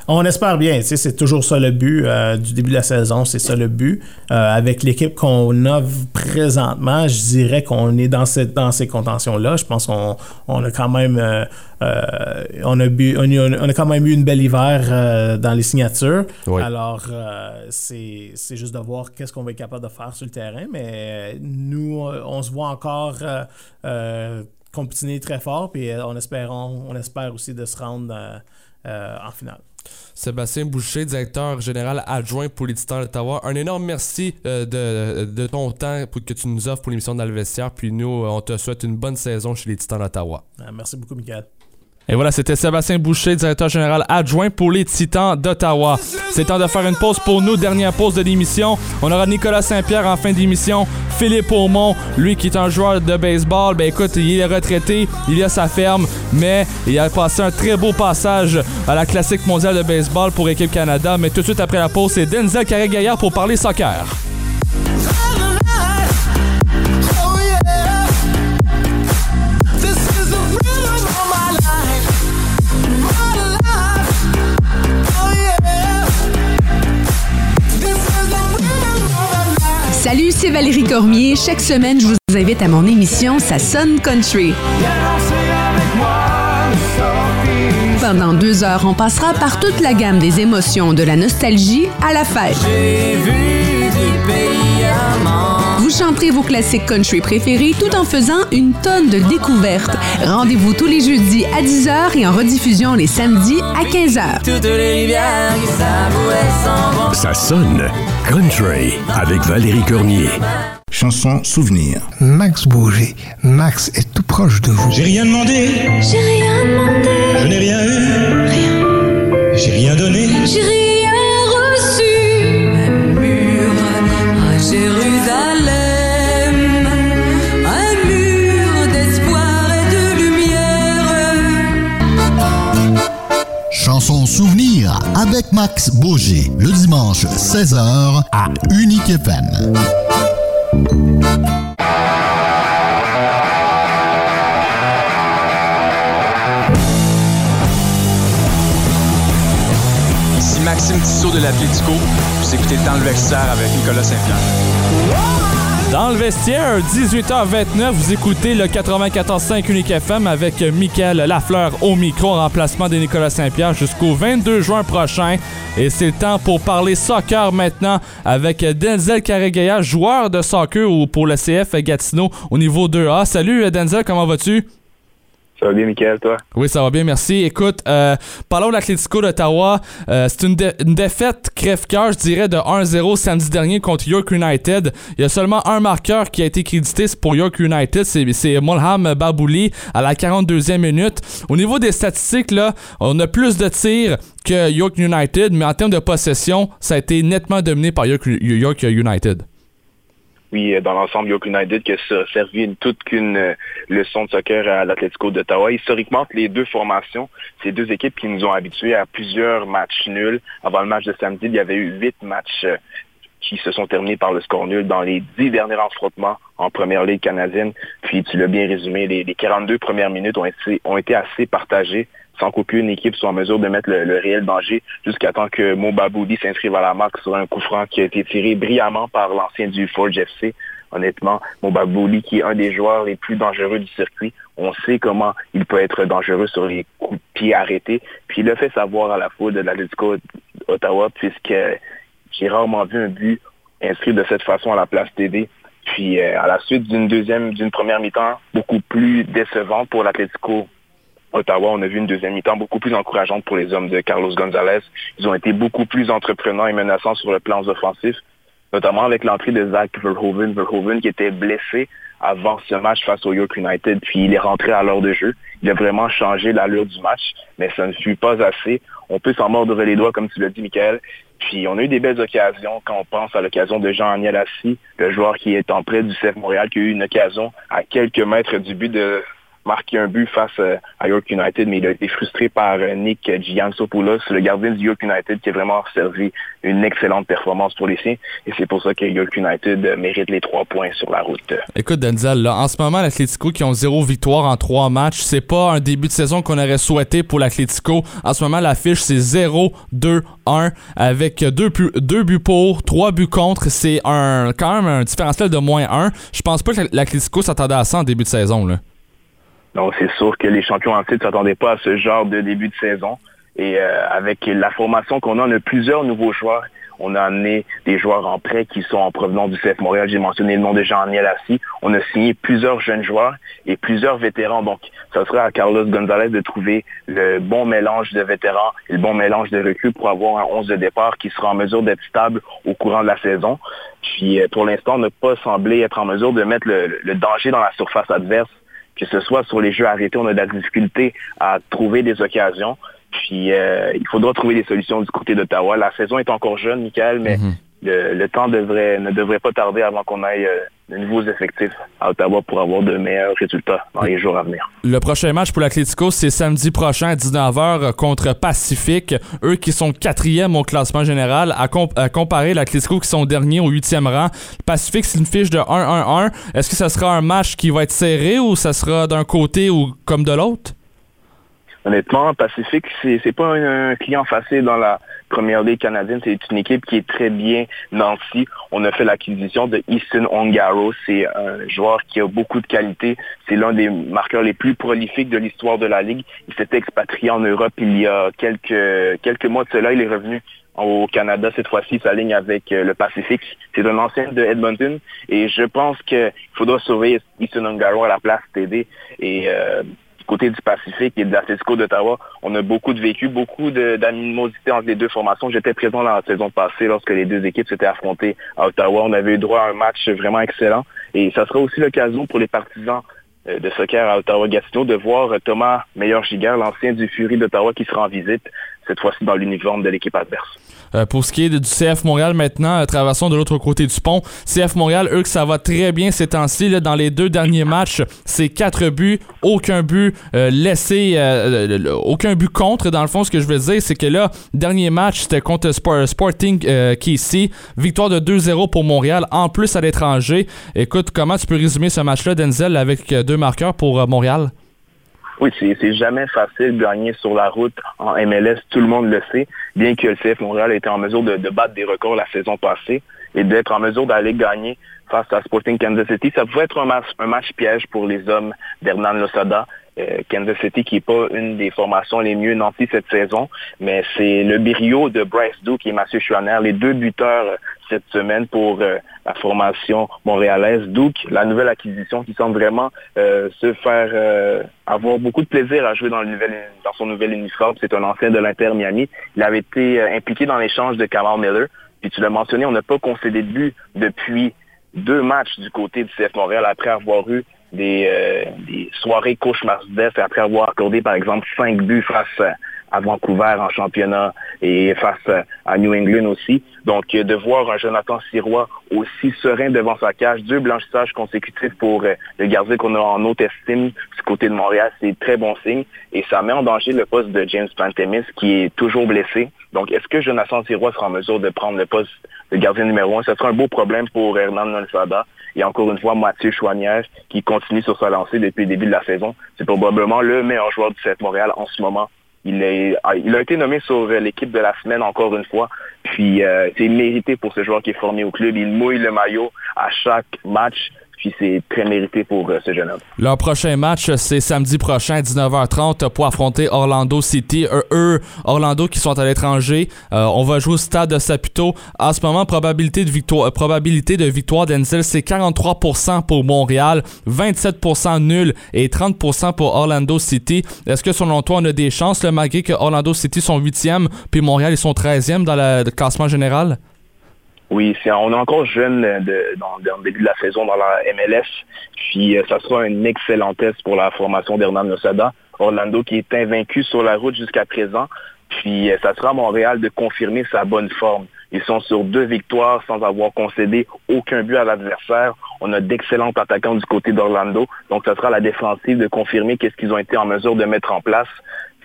On espère bien, tu sais, c'est toujours ça le but euh, du début de la saison, c'est ça le but. Euh, avec l'équipe qu'on a présentement, je dirais qu'on est dans, cette, dans ces contentions-là. Je pense qu'on on a quand même euh, on, a bu- on, a, on a quand même eu une belle hiver dans les signatures. Oui. Alors, c'est juste de voir qu'est-ce qu'on va être capable de faire sur le terrain. Mais nous, on se voit encore compétiner très fort, puis on, espérons, on espère aussi de se rendre euh, en finale. Sébastien Boucher, directeur général adjoint pour Titans d'Ottawa. Un énorme merci euh, de, ton temps pour, que tu nous offres pour l'émission dans le vestiaire. Puis nous, euh, on te souhaite une bonne saison chez Titans d'Ottawa. Ah, merci beaucoup, Michael. Et voilà, c'était Sébastien Boucher, directeur général adjoint pour les Titans d'Ottawa. C'est temps de faire une pause pour nous, dernière pause de l'émission. On aura Nicolas Saint-Pierre en fin d'émission, Philippe Aumont, lui qui est un joueur de baseball. Ben écoute, il est retraité, il a sa ferme, mais il a passé un très beau passage à la classique mondiale de baseball pour Équipe Canada. Mais tout de suite après la pause, c'est Denzel Carré-Gaillard pour parler soccer. Salut, c'est Valérie Cormier. Chaque semaine, je vous invite à mon émission Ça sonne country. Pendant deux heures, on passera par toute la gamme des émotions, de la nostalgie à la fête. Vous chanterez vos classiques country préférés tout en faisant une tonne de découvertes. Rendez-vous tous les jeudis à 10h et en rediffusion les samedis à 15h. Ça sonne country avec Valérie Cormier. Chanson souvenir. Max Bouger. Max est tout proche de vous. J'ai rien demandé. J'ai rien demandé. Je n'ai rien eu. Rien. J'ai rien donné. J'ai rien reçu. Un mur à Jérusalem. Un mur d'espoir et de lumière. Chanson Souvenir avec Max Boger. Le dimanche 16h à Unique FM. De l'Atlético. Vous écoutez Dans le vestiaire avec Nicolas Saint-Pierre. Dans le vestiaire, 18h29, vous écoutez le 94.5 Unique FM avec Mickaël Lafleur au micro en remplacement de Nicolas Saint-Pierre jusqu'au 22 juin prochain. Et c'est le temps pour parler soccer maintenant avec Denzel Carregaya, joueur de soccer pour le CF Gatineau au niveau 2A. Salut Denzel, comment vas-tu? Ça va bien, Michael, toi? Oui, ça va bien, merci. Écoute, euh, parlons de l'Atlético d'Ottawa. Euh, c'est une, une défaite crève-cœur, je dirais, de 1-0 samedi dernier contre York United. Il y a seulement un marqueur qui a été crédité pour York United, c'est, Molham Babouli à la 42e minute. Au niveau des statistiques, là, on a plus de tirs que York United, mais en termes de possession, ça a été nettement dominé par York, York United. Oui, euh, dans l'ensemble, York United qui a servi toute qu'une euh, leçon de soccer à l'Atlético d'Ottawa. Historiquement, les deux formations, ces deux équipes qui nous ont habitués à plusieurs matchs nuls. Avant le match de samedi, il y avait eu huit matchs euh, qui se sont terminés par le score nul dans les dix derniers affrontements en première ligue canadienne. Puis tu l'as bien résumé, les, les 42 premières minutes ont été assez partagées sans qu'aucune équipe soit en mesure de mettre le, réel danger jusqu'à temps que Mo Baboudi s'inscrive à la marque sur un coup franc qui a été tiré brillamment par l'ancien du Forge FC. Honnêtement, Mo Babouli, qui est un des joueurs les plus dangereux du circuit, on sait comment il peut être dangereux sur les coups de pied arrêtés. Puis il le fait savoir à la foule de l'Atlético Ottawa, puisque j'ai rarement vu un but inscrit de cette façon à la place TD. Puis euh, à la suite d'une deuxième, d'une première mi-temps beaucoup plus décevante pour l'Atlético Ottawa, on a vu une deuxième mi-temps beaucoup plus encourageante pour les hommes de Carlos Gonzalez. Ils ont été beaucoup plus entreprenants et menaçants sur le plan offensif, notamment avec l'entrée de Zach Verhoeven. Verhoeven qui était blessé avant ce match face au York United, puis il est rentré à l'heure de jeu. Il a vraiment changé l'allure du match, mais ça ne fut pas assez. On peut s'en mordre les doigts, comme tu l'as dit, Michael. Puis on a eu des belles occasions quand on pense à l'occasion de Jean-Aniel Assis, le joueur qui est en prêt du CF Montréal, qui a eu une occasion à quelques mètres du but de marquer un but face euh, à York United, mais il a été frustré par euh, Nick Giansopoulos, le gardien du York United, qui a vraiment servi une excellente performance pour les siens. Et c'est pour ça que York United euh, mérite les trois points sur la route. Écoute, Denzel, là, en ce moment, l'Atlético qui ont zéro victoire en trois matchs, c'est pas un début de saison qu'on aurait souhaité pour l'Atlético. En ce moment, l'affiche, c'est 0-2-1 avec deux, deux buts pour, trois buts contre. C'est un, quand même un différentiel de moins 1. Je pense pas que l'Atlético s'attendait à ça en début de saison. Là. Donc, c'est sûr que les champions en titre ne s'attendaient pas à ce genre de début de saison. Et euh, avec la formation qu'on a, on a plusieurs nouveaux joueurs. On a amené des joueurs en prêt qui sont en provenance du CF Montréal. J'ai mentionné le nom de Jean-Aniel Assis. On a signé plusieurs jeunes joueurs et plusieurs vétérans. Donc, ça sera à Carlos Gonzalez de trouver le bon mélange de vétérans et le bon mélange de recrues pour avoir un 11 de départ qui sera en mesure d'être stable au courant de la saison. Puis, euh, pour l'instant, n'a pas semblé être en mesure de mettre le danger dans la surface adverse que ce soit sur les jeux arrêtés, on a de la difficulté à trouver des occasions. Puis euh, il faudra trouver des solutions du côté d'Ottawa. La saison est encore jeune, Michael, mais le, le temps devrait, ne devrait pas tarder avant qu'on aille euh, de nouveaux effectifs à Ottawa pour avoir de meilleurs résultats dans les jours à venir. Le prochain match pour l'Atlético, c'est samedi prochain à 19h contre Pacifique. Eux qui sont quatrième au classement général, à, comp- à comparer l'Atlético qui sont derniers au huitième rang. Pacifique, c'est une fiche de 1-1-1. Est-ce que ça sera un match qui va être serré ou ça sera d'un côté ou comme de l'autre? Honnêtement, Pacifique, c'est c'est pas un, un client facile dans la première ligue canadienne. C'est une équipe qui est très bien nancie. On a fait l'acquisition de Easton Ongaro. C'est un joueur qui a beaucoup de qualité. C'est l'un des marqueurs les plus prolifiques de l'histoire de la ligue. Il s'était expatrié en Europe il y a quelques quelques mois de cela. Il est revenu au Canada cette fois-ci, s'aligne avec euh, le Pacifique. C'est un ancien de Edmonton et je pense qu'il faudra sauver Easton Ongaro à la place TD. Et euh, côté du Pacifique et de d'Ottawa, on a beaucoup de vécu, beaucoup d'animosité entre les deux formations. J'étais présent dans la saison passée lorsque les deux équipes s'étaient affrontées à Ottawa. On avait eu droit à un match vraiment excellent et ça sera aussi l'occasion pour les partisans euh, de soccer à Ottawa-Gatineau de voir Thomas Meilleur-Giguère, l'ancien du Fury d'Ottawa, qui sera en visite, cette fois-ci dans l'uniforme de l'équipe adverse. Euh, pour ce qui est du CF Montréal maintenant, euh, traversons de l'autre côté du pont. CF Montréal, eux, que ça va très bien ces temps-ci. Dans les deux derniers matchs, c'est quatre buts, aucun but euh, laissé, aucun but contre. Dans le fond, ce que je veux dire, c'est que là, dernier match, c'était contre Spor- Sporting euh, KC. Victoire de 2-0 pour Montréal, en plus à l'étranger. Écoute, comment tu peux résumer ce match-là, Denzel, avec deux marqueurs pour Montréal? Oui, c'est jamais facile de gagner sur la route en MLS, tout le monde le sait, bien que le CF Montréal ait été en mesure de, de battre des records la saison passée et d'être en mesure d'aller gagner face à Sporting Kansas City. Ça pouvait être un match, un match piège pour les hommes d'Hernan Losada. Euh, Kansas City qui n'est pas une des formations les mieux nanties cette saison, mais c'est le brio de Bryce Duke et Mathieu Chouanière, les deux buteurs euh, cette semaine pour euh, la formation montréalaise. Duke, la nouvelle acquisition qui semble vraiment euh, se faire euh, avoir beaucoup de plaisir à jouer dans, le nouvel, dans son nouvel uniforme. C'est un ancien de l'Inter Miami. Il avait été euh, impliqué dans l'échange de Kamal Miller. Puis tu l'as mentionné, on n'a pas concédé de but depuis deux matchs du côté du CF Montréal après avoir eu des, euh, des soirées cauchemardesques, après avoir accordé par exemple cinq buts face à Vancouver en championnat et face à New England aussi. Donc euh, de voir un Jonathan Sirois aussi serein devant sa cage, deux blanchissages consécutifs pour euh, le gardien qu'on a en haute estime du côté de Montréal, c'est très bon signe et ça met en danger le poste de James Pantemis qui est toujours blessé. Donc est-ce que Jonathan Sirois sera en mesure de prendre le poste de gardien numéro un? Ce sera un beau problème pour Hernan Nolsada. Et encore une fois, Mathieu Chouanière, qui continue sur sa lancée depuis le début de la saison. C'est probablement le meilleur joueur du CF Montréal en ce moment. Il, est, il a été nommé sur l'équipe de la semaine encore une fois. Puis euh, c'est mérité pour ce joueur qui est formé au club. Il mouille le maillot à chaque match. Puis c'est très mérité pour euh, ce jeune homme. Leur prochain match, c'est samedi prochain à 19h30 pour affronter Orlando City. Eux, eux, Orlando qui sont à l'étranger. Euh, on va jouer au stade de Saputo. En ce moment, probabilité de victoire, euh, probabilité de victoire d'Enzel, c'est 43% pour Montréal, 27% nul et 30% pour Orlando City. Est-ce que selon toi, on a des chances, là, malgré que Orlando City sont 8e, puis Montréal, ils sont 13e dans le classement général? Oui, on est encore jeune euh, de- dans, le début de la saison dans la MLS. Puis euh, ça sera un excellent test pour la formation d'Hernan Losada. Orlando qui est invaincu sur la route jusqu'à présent. Puis euh, ça sera à Montréal de confirmer sa bonne forme. Ils sont sur deux victoires sans avoir concédé aucun but à l'adversaire. On a d'excellents attaquants du côté d'Orlando. Donc ça sera à la défensive de confirmer qu'est-ce qu'ils ont été en mesure de mettre en place.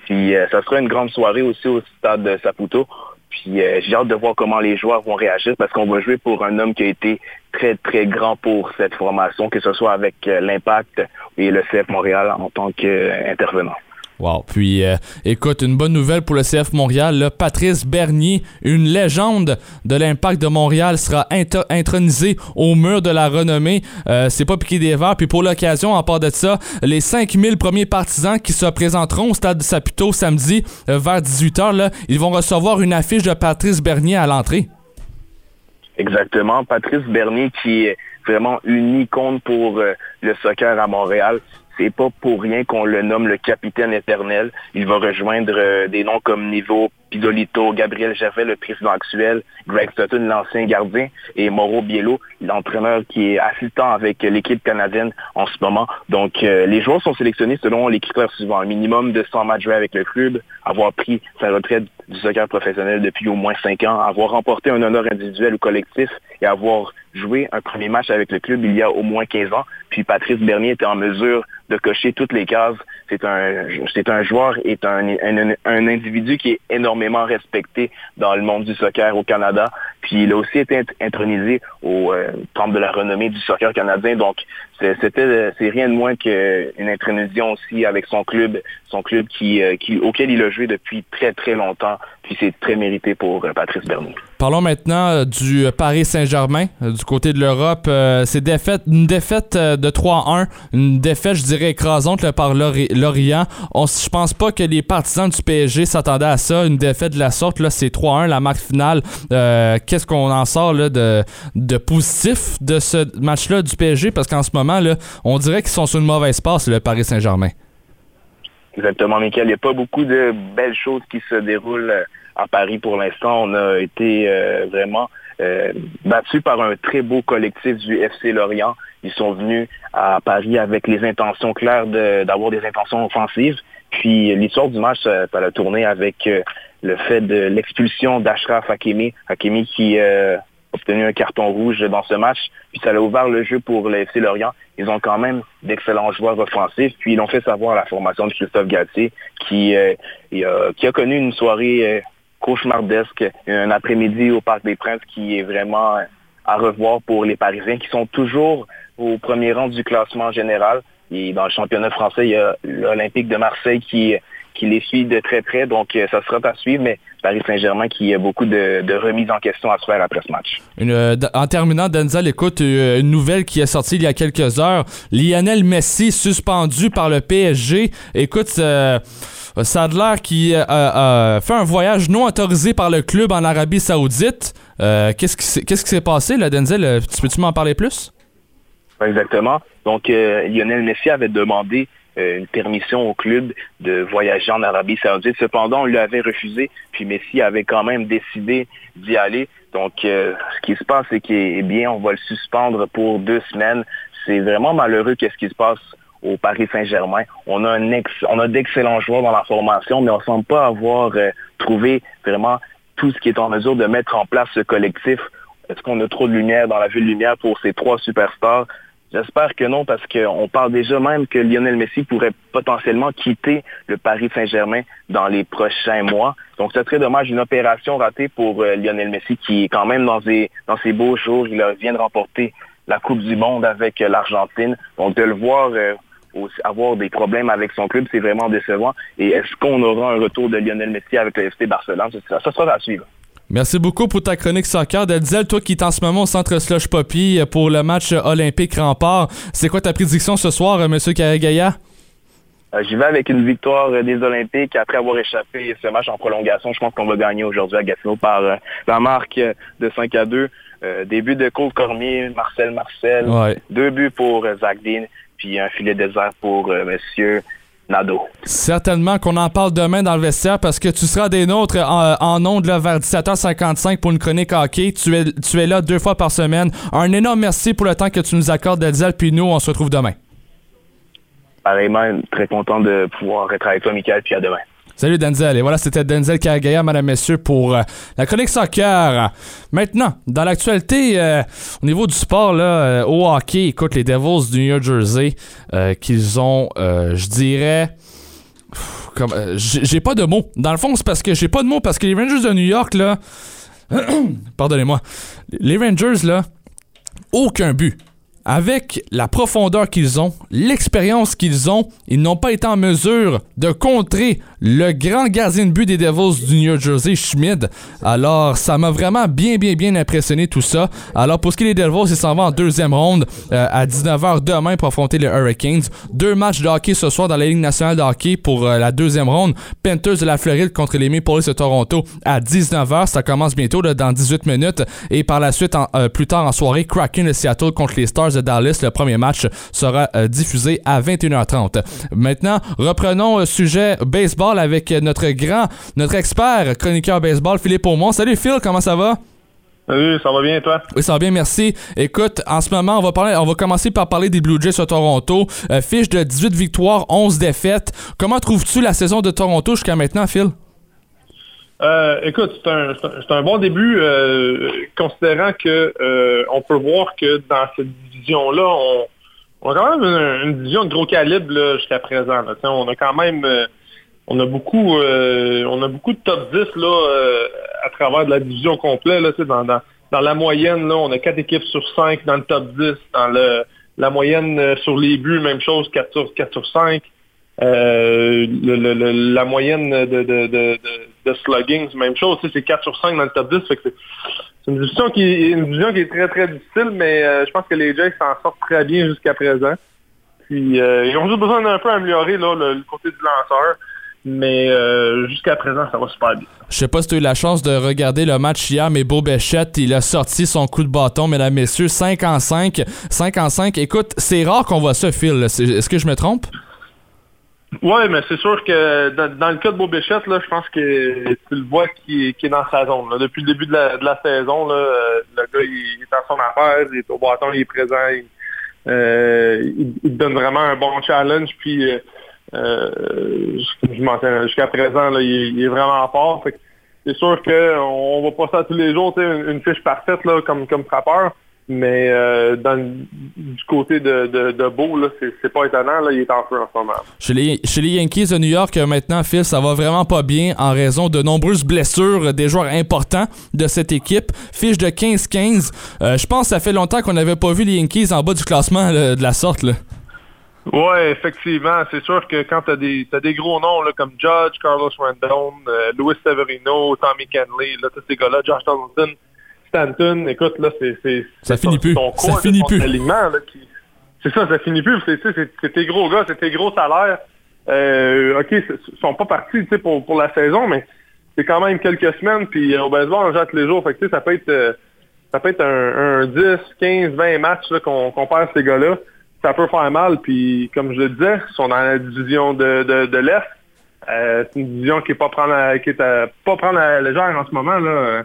Puis euh, ça sera une grande soirée aussi au stade de Saputo. Puis euh, j'ai hâte de voir comment les joueurs vont réagir parce qu'on va jouer pour un homme qui a été très, très grand pour cette formation, que ce soit avec euh, l'Impact et le CF Montréal en tant qu'intervenant. Wow. Puis, euh, écoute, une bonne nouvelle pour le CF Montréal. Patrice Bernier, une légende de l'Impact de Montréal, sera intronisé au mur de la renommée. Euh, c'est pas piqué des verres. Puis pour l'occasion, en part de ça, les 5000 premiers partisans qui se présenteront au stade de Saputo samedi euh, vers 18h, là, ils vont recevoir une affiche de Patrice Bernier à l'entrée. Exactement. Patrice Bernier qui est vraiment une icône pour le soccer à Montréal. C'est pas pour rien qu'on le nomme le capitaine éternel. Il va rejoindre euh, des noms comme Nivo Pidolito, Gabriel Gervais, le président actuel, Greg Sutton, l'ancien gardien, et Mauro Biello, l'entraîneur qui est assistant avec l'équipe canadienne en ce moment. Donc, euh, les joueurs sont sélectionnés selon les critères suivants. Un minimum de 100 matchs joués avec le club, avoir pris sa retraite du soccer professionnel depuis au moins 5 ans, avoir remporté un honneur individuel ou collectif et avoir joué un premier match avec le club il y a au moins 15 ans. Puis Patrice Bernier était en mesure de cocher toutes les cases. C'est un, c'est un joueur, est un, un, un individu qui est énormément respecté dans le monde du soccer au Canada. Puis il a aussi été int- intronisé au euh, temple de la renommée du soccer canadien. Donc c'était c'est rien de moins qu'une intronisation aussi avec son club, son club qui, euh, qui auquel il a joué depuis très très longtemps. Puis c'est très mérité pour euh, Patrice Bernier. Parlons maintenant euh, du Paris Saint-Germain, du côté de l'Europe. Euh, c'est défaite, une défaite euh, de 3-1, une défaite, je dirais, écrasante par Lori- Lorient. Je pense pas que les partisans du PSG s'attendaient à ça, une défaite de la sorte. Là, c'est 3-1, la marque finale. Euh, Qu'est-ce qu'on en sort de, de positif de ce match-là du PSG? Parce qu'en ce moment, là, on dirait qu'ils sont sur une mauvaise passe, le Paris Saint-Germain. Exactement, Michael. Il n'y a pas beaucoup de belles choses qui se déroulent à Paris pour l'instant. On a été euh, vraiment euh, battus par un très beau collectif du FC Lorient. Ils sont venus à Paris avec les intentions claires d'avoir des intentions offensives. Puis l'histoire du match, ça, ça a tourné avec euh, le fait de l'expulsion d'Ashraf Hakimi. Hakimi qui euh, a obtenu un carton rouge dans ce match, puis ça a ouvert le jeu pour le FC Lorient. Ils ont quand même d'excellents joueurs offensifs, puis ils l'ont fait savoir à la formation de Christophe Galtier, qui, euh, qui a connu une soirée cauchemardesque, un après-midi au Parc des Princes qui est vraiment à revoir pour les Parisiens, qui sont toujours au premier rang du classement général. Et dans le championnat français, il y a l'Olympique de Marseille qui, qui les suit de très près, donc euh, ça sera à suivre, mais Paris Saint-Germain qui a beaucoup de, de remises en question à se faire après ce match. Une, euh, en terminant, Denzel, écoute, euh, une nouvelle qui est sortie il y a quelques heures. Lionel Messi suspendu par le PSG. Écoute, euh, ça a l'air euh, fait un voyage non autorisé par le club en Arabie Saoudite. Qu'est-ce qui s'est qui passé, là, Denzel? Tu peux-tu m'en parler plus? Exactement. Donc, Lionel Messi avait demandé une permission au club de voyager en Arabie Saoudite. Cependant, on lui avait refusé, puis Messi avait quand même décidé d'y aller. Donc, euh, ce qui se passe, c'est qu'eh bien, on va le suspendre pour deux semaines. C'est vraiment malheureux qu'est-ce qui se passe au Paris Saint-Germain. On a ex, a d'excellents joueurs dans la formation, mais on semble pas avoir euh, trouvé vraiment tout ce qui est en mesure de mettre en place ce collectif. Est-ce qu'on a trop de lumière dans la ville lumière pour ces trois superstars? J'espère que non, parce qu'on parle déjà même que Lionel Messi pourrait potentiellement quitter le Paris Saint-Germain dans les prochains mois. Donc, ce serait dommage une opération ratée pour euh, Lionel Messi, qui est quand même dans ses, beaux jours. Il vient de remporter la Coupe du Monde avec euh, l'Argentine. Donc, de le voir euh, avoir des problèmes avec son club, c'est vraiment décevant. Et est-ce qu'on aura un retour de Lionel Messi avec le FC Barcelone? Ça, ça sera à suivre. Merci beaucoup pour ta chronique soccer. Denzel, toi qui es en ce moment au centre Slush Poppy euh, pour le match euh, olympique Rempart, c'est quoi ta prédiction ce soir, euh, Monsieur Karagaya? Euh, J'y vais avec une victoire des Olympiques après avoir échappé ce match en prolongation. Je pense qu'on va gagner aujourd'hui à Gatineau par euh, la marque de 5 à 2. Euh, début de Cole Cormier, Marcel Marcel. Ouais. Deux buts pour Zach Dean, puis un filet désert pour Monsieur Certainement qu'on en parle demain dans le vestiaire parce que tu seras des nôtres en, en ondes là, vers 17h55 pour une chronique hockey. Tu es, tu es là deux fois par semaine. Un énorme merci pour le temps que tu nous accordes, Denzel, puis nous, on se retrouve demain. Pareillement, très content de pouvoir être avec toi, Michael, puis à demain. Salut Denzel. Et voilà, c'était Denzel Karagaya, madame, messieurs, pour euh, la chronique soccer. Maintenant, dans l'actualité, euh, au niveau du sport, là, euh, au hockey, écoute, les Devils du New Jersey, qu'ils ont, je dirais... j'ai pas de mots. Dans le fond, c'est parce que j'ai pas de mots parce que les Rangers de New York, là. Pardonnez-moi. Les Rangers, là, aucun but. Avec la profondeur qu'ils ont, l'expérience qu'ils ont, ils n'ont pas été en mesure de contrer le grand gardien de but des Devils du New Jersey, Schmid. Alors, ça m'a vraiment bien, bien, bien impressionné tout ça. Alors, pour ce qui est des Devils, ils s'en vont en deuxième ronde euh, à 19h demain pour affronter les Hurricanes. Deux matchs de hockey ce soir dans la Ligue nationale de hockey pour euh, la deuxième ronde. Panthers de la Floride contre les Maple Leafs de Toronto à 19h. Ça commence bientôt dans 18 minutes. Et par la suite, euh, plus tard en soirée, Kraken de Seattle contre les Stars de Dallas. Le premier match sera euh, diffusé à 21h30. Maintenant, reprenons le sujet baseball avec notre grand, notre expert chroniqueur baseball, Philippe Aumont. Salut Phil, comment ça va? Salut, ça va bien toi? Oui, ça va bien, merci. Écoute, en ce moment, on va parler, on va commencer par parler des Blue Jays sur Toronto. Euh, fiche de 18 victoires, 11 défaites. Comment trouves-tu la saison de Toronto jusqu'à maintenant, Phil? Euh, écoute, c'est un, un- bon début, euh, considérant que euh, on peut voir que dans cette division-là, on, a quand même une, division de gros calibre jusqu'à présent. On a quand même on a beaucoup on a beaucoup de top 10 là, à travers de la division complète. Là, dans, dans, la moyenne, là, on a quatre équipes sur 5 dans le top 10. Dans le, la moyenne sur les buts, même chose, 4 sur, 4 sur 5. Euh, le- le- le- la moyenne de, de slugging, c'est même chose. C'est 4 sur 5 dans le top 10. fait que c'est une division qui qui est très très difficile, mais euh, je pense que les Jays s'en sortent très bien jusqu'à présent. Puis euh, ils ont juste besoin d'un peu améliorer le, côté du lanceur. Mais euh, jusqu'à présent, ça va super bien. Je sais pas si tu as eu la chance de regarder le match hier, mais Beau Béchette, il a sorti son coup de bâton, mesdames, messieurs, 5 en 5. 5 en 5. Écoute, c'est rare qu'on voit ça, Phil. Est-ce que je me trompe? Ouais, mais c'est sûr que dans, le cas de Beaubéchette, là, je pense que tu le vois qui est, dans sa zone. Depuis le début de la, saison, là, euh, le gars il est dans son affaire, il est au bâton, il est présent, il, euh, donne vraiment un bon challenge. Puis euh, jusqu'à présent, là, il, est- vraiment fort. C'est sûr qu'on va pas ça tous les jours, une, une fiche parfaite là, comme frappeur. Mais euh, dans du côté de, de, de Beau, c'est, pas étonnant, là, il est en feu en ce moment. Chez les, chez les Yankees de New York, euh, maintenant, Phil, ça va vraiment pas bien en raison de nombreuses blessures des joueurs importants de cette équipe. Fiche de 15-15. Euh, je pense que ça fait longtemps qu'on n'avait pas vu les Yankees en bas du classement là, de la sorte. Là. Ouais, effectivement. C'est sûr que quand t'as des t'as des gros noms là, comme Judge, Carlos Rendon, euh, Luis Severino, Tommy Kenley, là, tous ces gars-là, Josh Donaldson, Stanton, écoute, là, c'est. Ça finit plus. Ça finit plus. C'est ça, ça finit plus. C'est, tes gros gars, c'est tes gros salaires. Euh, OK, ils sont pas partis pour, pour la saison, mais c'est quand même quelques semaines, puis euh, au baseball, on jette les jours. Fait que, ça peut être euh, ça peut être un, un 10, 15, 20 matchs qu'on, qu'on perd ces gars-là. Ça peut faire mal, puis comme je le disais, ils sont dans la division de, de, de l'Est. Euh, c'est une division qui est pas prendre la, qui est à- pas prendre la légère en ce moment. Là.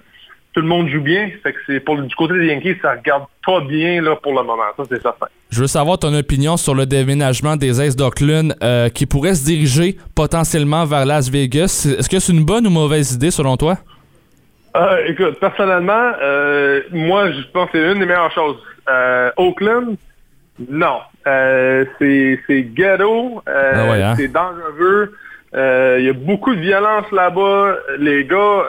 Tout le monde joue bien. Fait que c'est pour du côté des Yankees, ça regarde pas bien là, pour le moment. Ça, c'est certain. Je veux savoir ton opinion sur le déménagement des Aces d'Oakland euh, qui pourrait se diriger potentiellement vers Las Vegas. Est-ce que c'est une bonne ou mauvaise idée selon toi? Euh, écoute, personnellement, euh, moi, je pense que c'est une des meilleures choses. Oakland, non. C'est ghetto, Ah ouais, hein? c'est dangereux. Il y a beaucoup de violence là-bas. Les gars,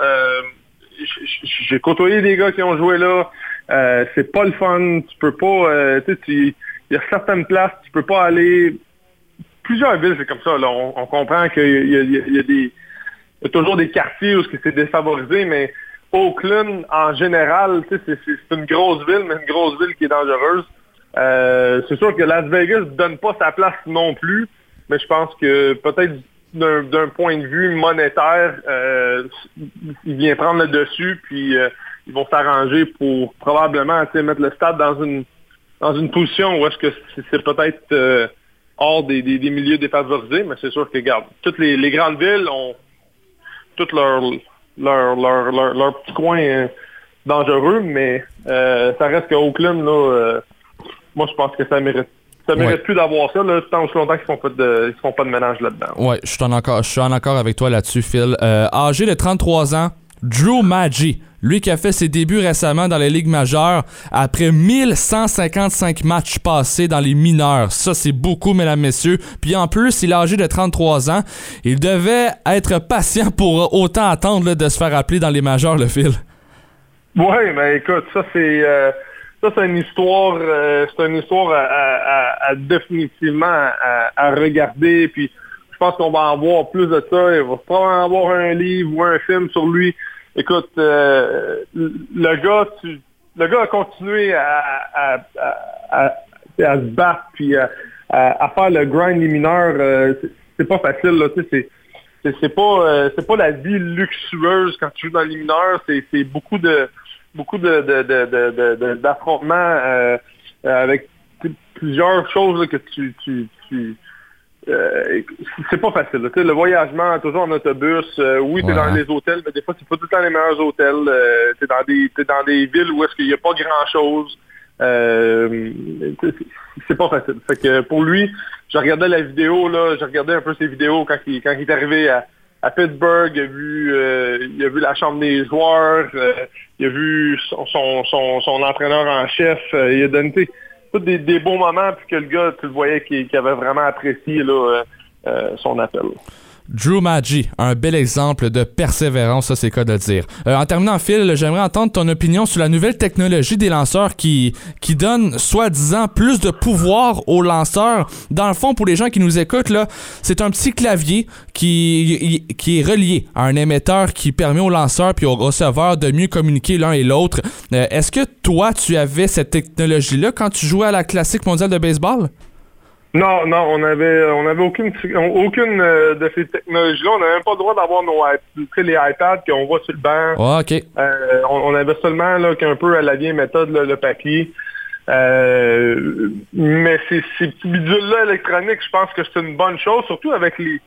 j'ai côtoyé des gars qui ont joué là. Euh, c'est pas le fun. Tu peux pas. euh, tu il y a certaines places, tu peux pas aller. Plusieurs villes, c'est comme ça. Là. On, comprend qu'il y a, des il y a toujours des quartiers où c'est défavorisé, mais Oakland, en général, c'est une grosse ville, mais une grosse ville qui est dangereuse. Euh, c'est sûr que Las Vegas donne pas sa place non plus, mais je pense que peut-être d'un point de vue monétaire, euh, il vient prendre le dessus, puis euh, ils vont s'arranger pour probablement mettre le stade dans une dans une position où est-ce que c'est peut-être euh, hors des, des, des milieux défavorisés, mais c'est sûr que, regarde, toutes les, les grandes villes ont tout leur, leur, leur, leur, leur petit coin euh, dangereux, mais euh, ça reste qu'à Oakland, là, euh, moi je pense que ça mérite. Ça mérite Ouais. plus d'avoir ça, là, tant aussi longtemps qu'ils font pas de, ils font pas de ménage là-dedans. Ouais, je suis en accord, je suis en accord avec toi là-dessus, Phil. Euh, âgé de 33 ans, Drew Maggi, lui qui a fait ses débuts récemment dans les ligues majeures après 1155 matchs passés dans les mineurs. Ça, c'est beaucoup, mesdames, messieurs. Puis en plus, il est âgé de 33 ans. Il devait être patient pour autant attendre là, de se faire appeler dans les majeurs, le Phil. Oui, mais écoute, ça c'est euh, ça c'est une histoire, euh, c'est une histoire à, définitivement à, regarder. Puis je pense qu'on va en voir plus de ça. Il va probablement avoir un livre ou un film sur lui. Écoute, euh, le gars, tu, le gars a continué à, se battre puis à, à- faire le grind des mineurs. euh, c'est- pas facile là, c'est pas euh, pas la vie luxueuse quand tu joues dans les mineurs, c'est beaucoup de beaucoup de de- de- de- de- de- d'affrontements euh, euh, avec plusieurs choses là, que tu tu, tu euh, c'est pas facile. là. Le voyagement, toujours en autobus, euh, oui, t'es Ouais. dans les hôtels, mais des fois, c'est pas tout le temps les meilleurs hôtels. T'es dans des t'es dans des villes où est-ce qu'il y a pas grand-chose. C'est- c'est pas facile. Fait que pour lui, je regardais la vidéo, là, je regardais un peu ses vidéos quand il, quand il est arrivé à, à Pittsburgh, il a vu euh, il a vu la chambre des joueurs, euh, il a vu son, son, son, entraîneur en chef, euh, il a donné tous des, des beaux moments, puis que le gars, tu le voyais qu'il avait vraiment apprécié là, son appel. Drew Maggi, un bel exemple de persévérance, ça c'est quoi de le dire. Euh, en terminant, Phil, j'aimerais entendre ton opinion sur la nouvelle technologie des lanceurs qui, qui donne, soi-disant, plus de pouvoir aux lanceurs. Dans le fond, pour les gens qui nous écoutent, là, c'est un petit clavier qui, qui est relié à un émetteur qui permet aux lanceurs puis aux receveurs de mieux communiquer l'un et l'autre. Euh, Est-ce que toi, tu avais cette technologie-là quand tu jouais à la Classique mondiale de baseball? Non, non, on avait on avait aucune aucune euh, de ces technologies-là. On n'avait même pas le droit d'avoir nos les iPads qu'on voit sur le banc. Euh, on, on avait seulement là, qu'un peu à la vieille méthode là, le papier. Euh, mais ces, ces petits bidules-là électroniques, je pense que c'est une bonne chose, surtout avec les,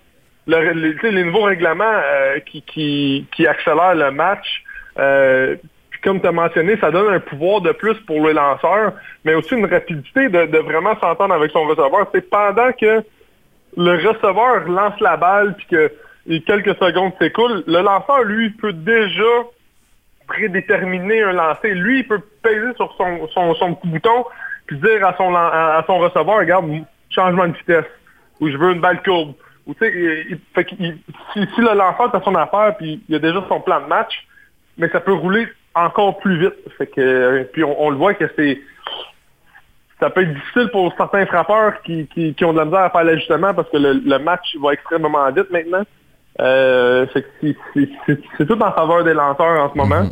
le- les, nouveaux règlements euh, qui, qui, qui accélèrent le match. Euh, comme tu as mentionné, ça donne un pouvoir de plus pour le lanceur, mais aussi une rapidité de, vraiment s'entendre avec son receveur. C'est pendant que le receveur lance la balle puis que et quelques secondes s'écoulent, le lanceur, lui, peut déjà prédéterminer un lancer. Lui, il peut peser sur son, bouton puis dire à son, receveur, regarde, changement de vitesse, ou je veux une balle courbe. Si, si le lanceur a son affaire, puis il a déjà son plan de match, mais ça peut rouler encore plus vite. Fait que, euh, puis on, on le voit que c'est ça peut être difficile pour certains frappeurs qui, qui, qui ont de la misère à faire l'ajustement parce que le, le match va extrêmement vite maintenant. Euh, c'est- tout en faveur des lanceurs en ce moment.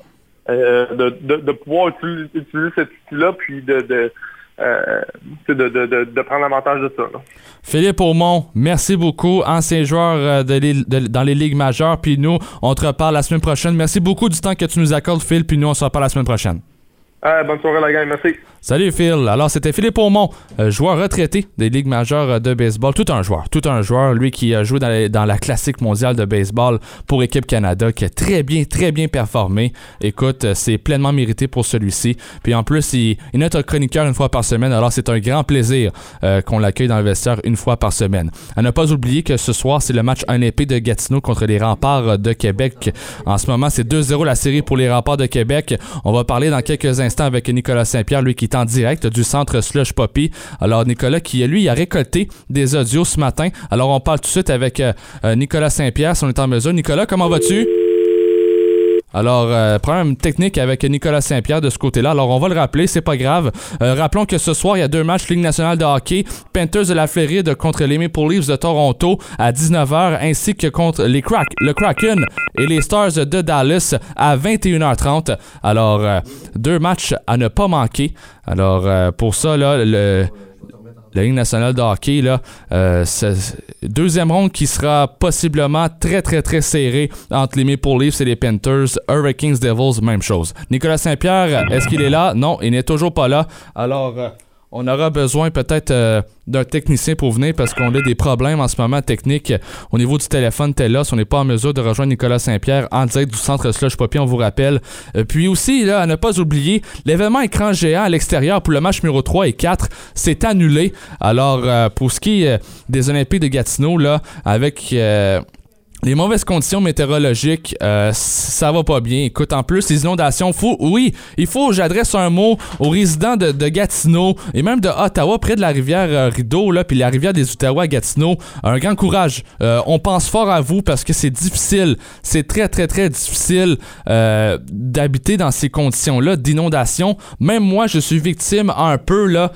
euh, de, de, de pouvoir utiliser, utiliser cet outil-là puis de, de, euh, de, prendre avantage de ça. Philippe Aumont, merci beaucoup, ancien joueur euh, de- dans les ligues majeures. Puis nous, on te reparle la semaine prochaine. Merci beaucoup du temps que tu nous accordes, Phil. Puis nous, on se reparle la semaine prochaine. Ah, bonne soirée la gang, merci. Salut Phil. Alors c'était Philippe Aumont, euh, joueur retraité des ligues majeures euh, de baseball. Tout un joueur, tout un joueur. Lui qui a joué dans, la classique mondiale de baseball pour Équipe Canada, qui a très bien, très bien performé. Écoute, euh, c'est pleinement mérité pour celui-ci. Puis en plus, il, est notre chroniqueur une fois par semaine. Alors c'est un grand plaisir euh, qu'on l'accueille dans le vestiaire une fois par semaine. À ne pas oublier que ce soir, c'est le match 1 épée de Gatineau contre les remparts euh, de Québec. En ce moment, c'est 2-0 la série pour les remparts de Québec. On va parler dans quelques instants avec Nicolas Saint-Pierre, lui qui est en direct du centre Slush Poppy. Alors Nicolas qui, lui, a récolté des audios ce matin. Alors on parle tout de suite avec euh, euh, Nicolas Saint-Pierre si on est en mesure. Nicolas, comment vas-tu? Alors, euh, problème technique avec Nicolas Saint-Pierre de ce côté-là. Alors, on va le rappeler, c'est pas grave. Euh, rappelons que ce soir, il y a deux matchs Ligue nationale de hockey. Panthers de la Floride contre les Maple Leafs de Toronto à 19h, ainsi que contre les le Kraken et les Stars de Dallas à 21h30. Alors, euh, deux matchs à ne pas manquer. Alors, pour ça, là, le la Ligue nationale de hockey, là, euh, deuxième ronde qui sera possiblement très, très, très serré entre les Maple Leafs et les Panthers. Hurricanes, Devils, même chose. Nicolas Saint-Pierre, est-ce qu'il est là? Non, il n'est toujours pas là. Alors, euh, on aura besoin peut-être euh, d'un technicien pour venir parce qu'on a des problèmes en ce moment techniques au niveau du téléphone Telos. On n'est pas en mesure de rejoindre Nicolas Saint-Pierre en direct du centre Slush Poppy, on vous rappelle. Euh, puis aussi, là, à ne pas oublier, l'événement écran géant à l'extérieur pour le match numéro 3 et 4 s'est annulé. Alors, euh, pour ce qui est des Olympiques de Gatineau, là, avec... les mauvaises conditions météorologiques, euh, ça va pas bien. Écoute, en plus, les inondations, faut, oui, il faut, j'adresse un mot aux résidents de, de Gatineau et même de Ottawa, près de la rivière euh, Rideau, là, puis la rivière des Outaouais à Gatineau. Un grand courage. Euh, on pense fort à vous parce que c'est difficile. C'est très, très, très difficile euh, d'habiter dans ces conditions-là d'inondation. Même moi, je suis victime un peu, là,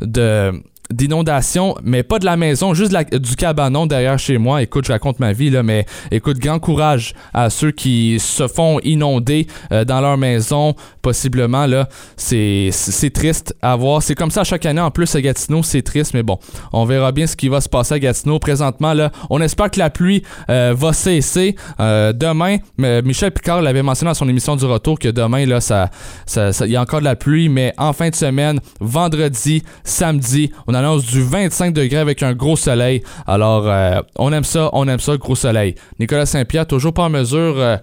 de d'inondation, mais pas de la maison, juste du cabanon derrière chez moi. Écoute, je raconte ma vie, là, mais écoute, grand courage à ceux qui se font inonder euh, dans leur maison, possiblement, là. C'est triste à voir. C'est comme ça chaque année, en plus, à Gatineau, c'est triste, mais bon, on verra bien ce qui va se passer à Gatineau. Présentement, là, on espère que la pluie euh, va cesser euh, demain. Michel Picard l'avait mentionné dans son émission du retour que demain, là, ça, ça, ça- il y a encore de la pluie, mais en fin de semaine, vendredi, samedi, on annonce du 25 degrés avec un gros soleil. Alors, euh, on aime ça, on aime ça, gros soleil. Nicolas Saint-Pierre, toujours pas en mesure euh,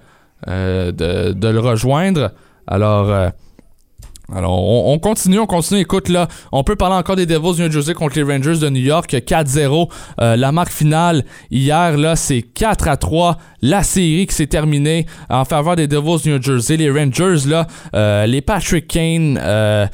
euh, de, le rejoindre. Alors, alors, on, on continue, on continue. Écoute, là, on peut parler encore des Devils New Jersey contre les Rangers de New York. 4-0. Euh, la marque finale, hier, là, c'est 4 à 3. La série qui s'est terminée en faveur des Devils New Jersey. Les Rangers, là, euh, les Patrick Kane, euh,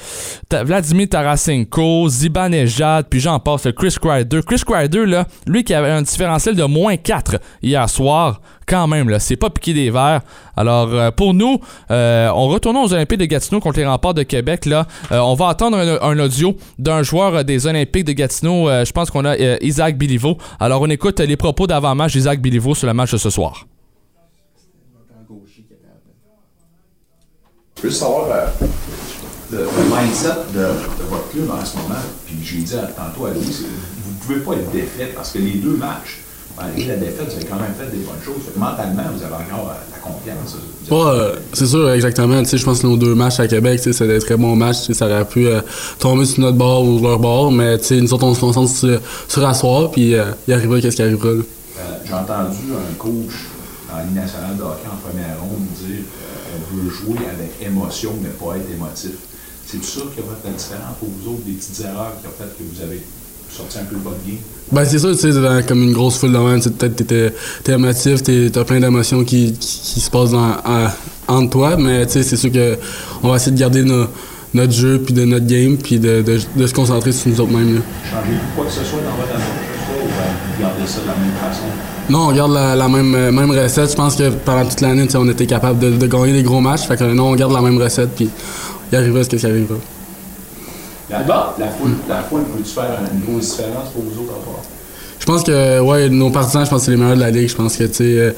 Vladimir Tarasenko, Zibanejad, puis j'en passe, le Chris Kreider. Chris Kreider, là, lui qui avait un différentiel de moins 4 hier soir, quand même, c'est pas piqué des verres. Alors, euh, pour nous, euh, on retourne aux Olympiques de Gatineau contre les remparts de Québec. Là, Euh, on va entendre un, audio d'un joueur des Olympiques de Gatineau. Euh, je pense qu'on a Isaac Biliveau. Alors, on écoute les propos d'avant-match d'Isaac Biliveau sur le match de ce soir. Je veux savoir le, mindset de, de votre club en ce moment. Puis j'ai dit à- tantôt à vous ne pouvez pas être défait parce que les deux matchs, malgré la défaite, vous avez quand même fait des bonnes choses. Mentalement, vous avez encore euh, la confiance. Ouais, euh, c'est sûr, exactement. Je pense que nos deux matchs à Québec, c'était des très bons matchs. Ça aurait pu euh, tomber sur notre bord ou leur bord, mais nous autres, on se concentre sur, sur asseoir, puis euh, il arrivera qu'est-ce qui arrivera. Euh, j'ai entendu un coach en Ligue nationale de hockey en première ronde dire euh, on veut jouer avec émotion, mais pas être émotif. C'est ça qui a fait la différence pour vous autres, des petites erreurs qui ont fait que vous avez sorti un peu? Ben c'est sûr, tu sais, comme une grosse foule de même, peut-être t'es t'es émotif, t'as plein d'émotions qui, qui, qui se passent dans, en- entre toi, mais tu sais, c'est sûr que on va essayer de garder nos- notre jeu, puis de notre game, puis de, de, de se concentrer sur nous autres mêmes. là. Changez-vous quoi que ce soit dans votre approche, ou vous gardez ça de la même façon? Non, on garde la, la même, euh, même recette. Je pense que pendant toute l'année, on était capable de, de gagner des gros matchs. Fait que non, on garde la même recette, puis il arrivera ce qui arrivera. La, la foule, la foule peut-tu faire une grosse différence pour vous autres à part? Je pense que ouais, nos partisans, je pense que c'est les meilleurs de la ligue. Je pense que tu sais,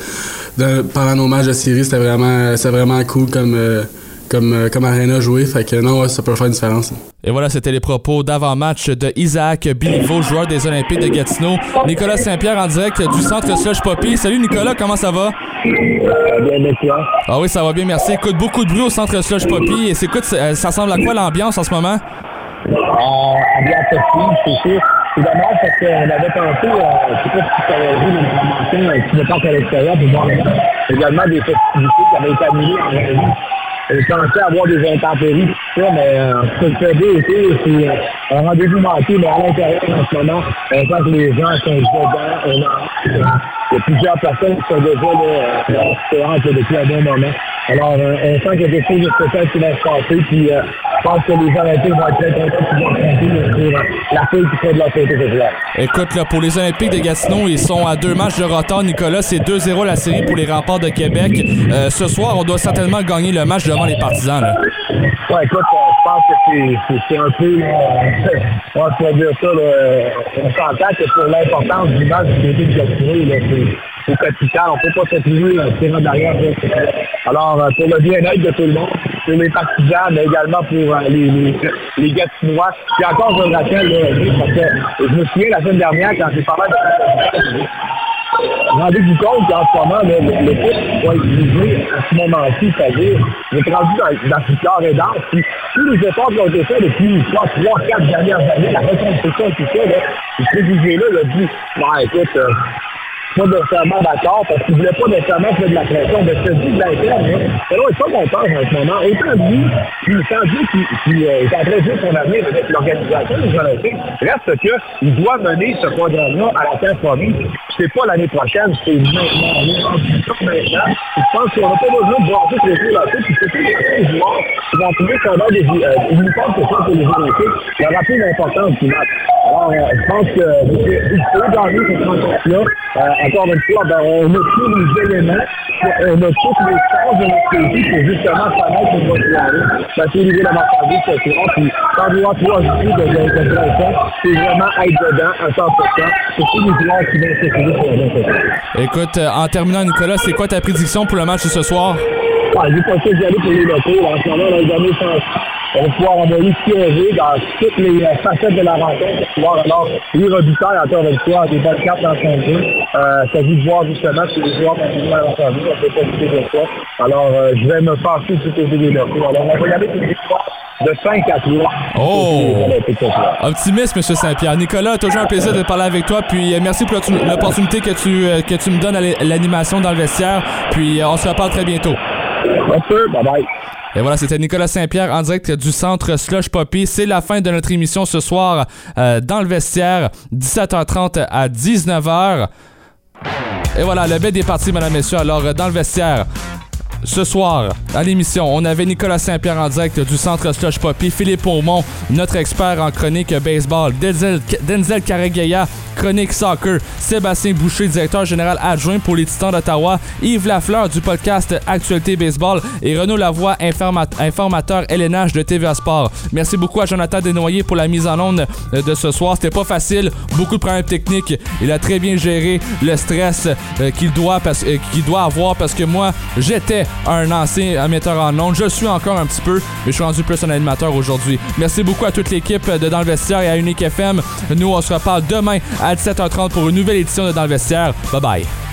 euh, pendant nos matchs de série, c'était vraiment, vraiment cool comme, euh, comme, euh, comme arena jouer. Fait que non, ouais, ça peut faire une différence. Et voilà, c'était les propos d'avant-match de Isaac Biliveau, joueur des Olympiques de Gatineau. Nicolas Saint-Pierre en direct du centre Slush Poppy. Salut Nicolas, comment ça va? Bien, merci. Ah oui, ça va bien, merci. Écoute, beaucoup de bruit au centre Slush Poppy. Et c'est écoute, ça, ça ressemble à quoi l'ambiance en ce moment? Euh, bien possible, c'est sûr. C'est dommage parce qu'on avait pensé, euh, je sais pas si tu avais vu le matin, un petit départ à l'extérieur pour voir également des festivités qui avaient été annulées en régie. Je pensais avoir des intempéries, mais euh, ce que fait bien été, c'est euh, un rendez-vous manqué, mais à l'intérieur en ce moment, on sent que les gens sont dedans, il y a plusieurs personnes qui sont déjà là, euh, en séance depuis un bon moment. Alors, euh, on sent qu'il y a quelque chose de spécial qui va se passer, puis euh, je pense que les Olympiques vont être très contents de pouvoir compter sur euh, la feuille qui fait de côté ce soir. Écoute, là, pour les Olympiques de Gatineau, ils sont à deux matchs de retard. Nicolas, c'est 2-0 la série pour les remparts de Québec. Euh, ce soir, on doit certainement gagner le match les partisans. Écoute, euh, je pense que c'est- un peu, euh, on va dire ça, on s'entend que pour l'importance du match du côté de Gatineau, c'est- capital. On ne peut pas s'attribuer un tirant derrière. Alors, euh, pour le bien-être de tout le monde, pour les partisans, mais également pour les, les, les Gatinois. Puis encore, je le rappelle, parce que je me souviens la semaine dernière, quand j'ai parlé de Rendez-vous compte qu'en ce moment, le- l'équipe va utiliser à ce moment-ci, c'est-à-dire, vous êtes rendu dans, dans ce corps et danse, puis tous les efforts qui ont été faits depuis trois, trois, quatre dernières années, la reconstruction et tout ça, là, ce préjugé-là, il a dit, écoute, euh, pas nécessairement d'accord parce qu'il voulait pas nécessairement faire de la pression de se dire de l'interne. Mais mais là, il faut qu'on pense en ce moment. Autant lui, puis sans lui qui, qui euh, est en train de son avenir avec l'organisation des Olympiques, reste qu'il doit mener ce programme-là à la fin promise. C'est pas l'année prochaine, c'est maintenant. On est rendu ça maintenant. Je pense qu'on n'a pas besoin de voir juste les joueurs là-dessus. Puis c'est tous les joueurs qui vont trouver qu'on a des euh, uniformes que sont pour les Olympiques. Il y aura plus d'importance du match. Alors, euh, je pense qu'il faut gagner cette rencontre-là. Euh, encore une fois, ben, on a tous les éléments, on a toutes les chances de notre côté pour justement connaître une bonne soirée. C'est l'idée la marchandise ce soir. Puis, quand voit trois idées de, pression, c'est vraiment être dedans à 100%. C'est tous les joueurs qui vont s'écrire pour la. Écoute, euh, en terminant, Nicolas, c'est quoi ta prédiction pour le match de ce soir? Ouais, j'ai pas essayé d'y aller pour les locaux. En ce moment, on a. On va pouvoir envoyer piéger dans toutes les euh, facettes de la rencontre pour pouvoir alors les Robitaille, encore une fois, des bonnes cartes dans son jeu. Euh, ça dit de voir justement si les joueurs continuent à l'entendre, on peut pas douter de ça. Alors, euh, je vais me passer du côté des locaux. Alors, on va y aller pour une victoire de 5 à 3. Oh! Optimiste, M. Saint-Pierre. Nicolas, toujours un plaisir de parler avec toi. Puis euh, merci pour l'opportun- l'opportunité que tu, que tu me donnes à l'animation dans le vestiaire. Puis on se reparle très bientôt. bye bye. Et voilà, c'était Nicolas Saint-Pierre en direct du centre Slush Poppy. C'est la fin de notre émission ce soir euh, dans le vestiaire, 17h30 à 19h. Et voilà, le bed est parti, mesdames, messieurs. Alors, euh, dans le vestiaire, ce soir, à l'émission, on avait Nicolas Saint-Pierre en direct du centre Slush Poppy, Philippe Aumont, notre expert en chronique baseball, Denzel, Denzel chronique soccer, Sébastien Boucher, directeur général adjoint pour les Titans d'Ottawa, Yves Lafleur du podcast Actualité Baseball et Renaud Lavoie, informa- informateur LNH de TVA Sport. Merci beaucoup à Jonathan Desnoyers pour la mise en onde de ce soir. C'était pas facile, beaucoup de problèmes techniques. Il a très bien géré le stress euh, qu'il doit, euh, qu'il doit avoir parce que moi, j'étais un ancien metteur en ondes. Je suis encore un petit peu, mais je suis rendu plus un animateur aujourd'hui. Merci beaucoup à toute l'équipe de Dans le Vestiaire et à Unique FM. Nous, on se reparle demain à 17h30 pour une nouvelle édition de Dans le Vestiaire. Bye bye.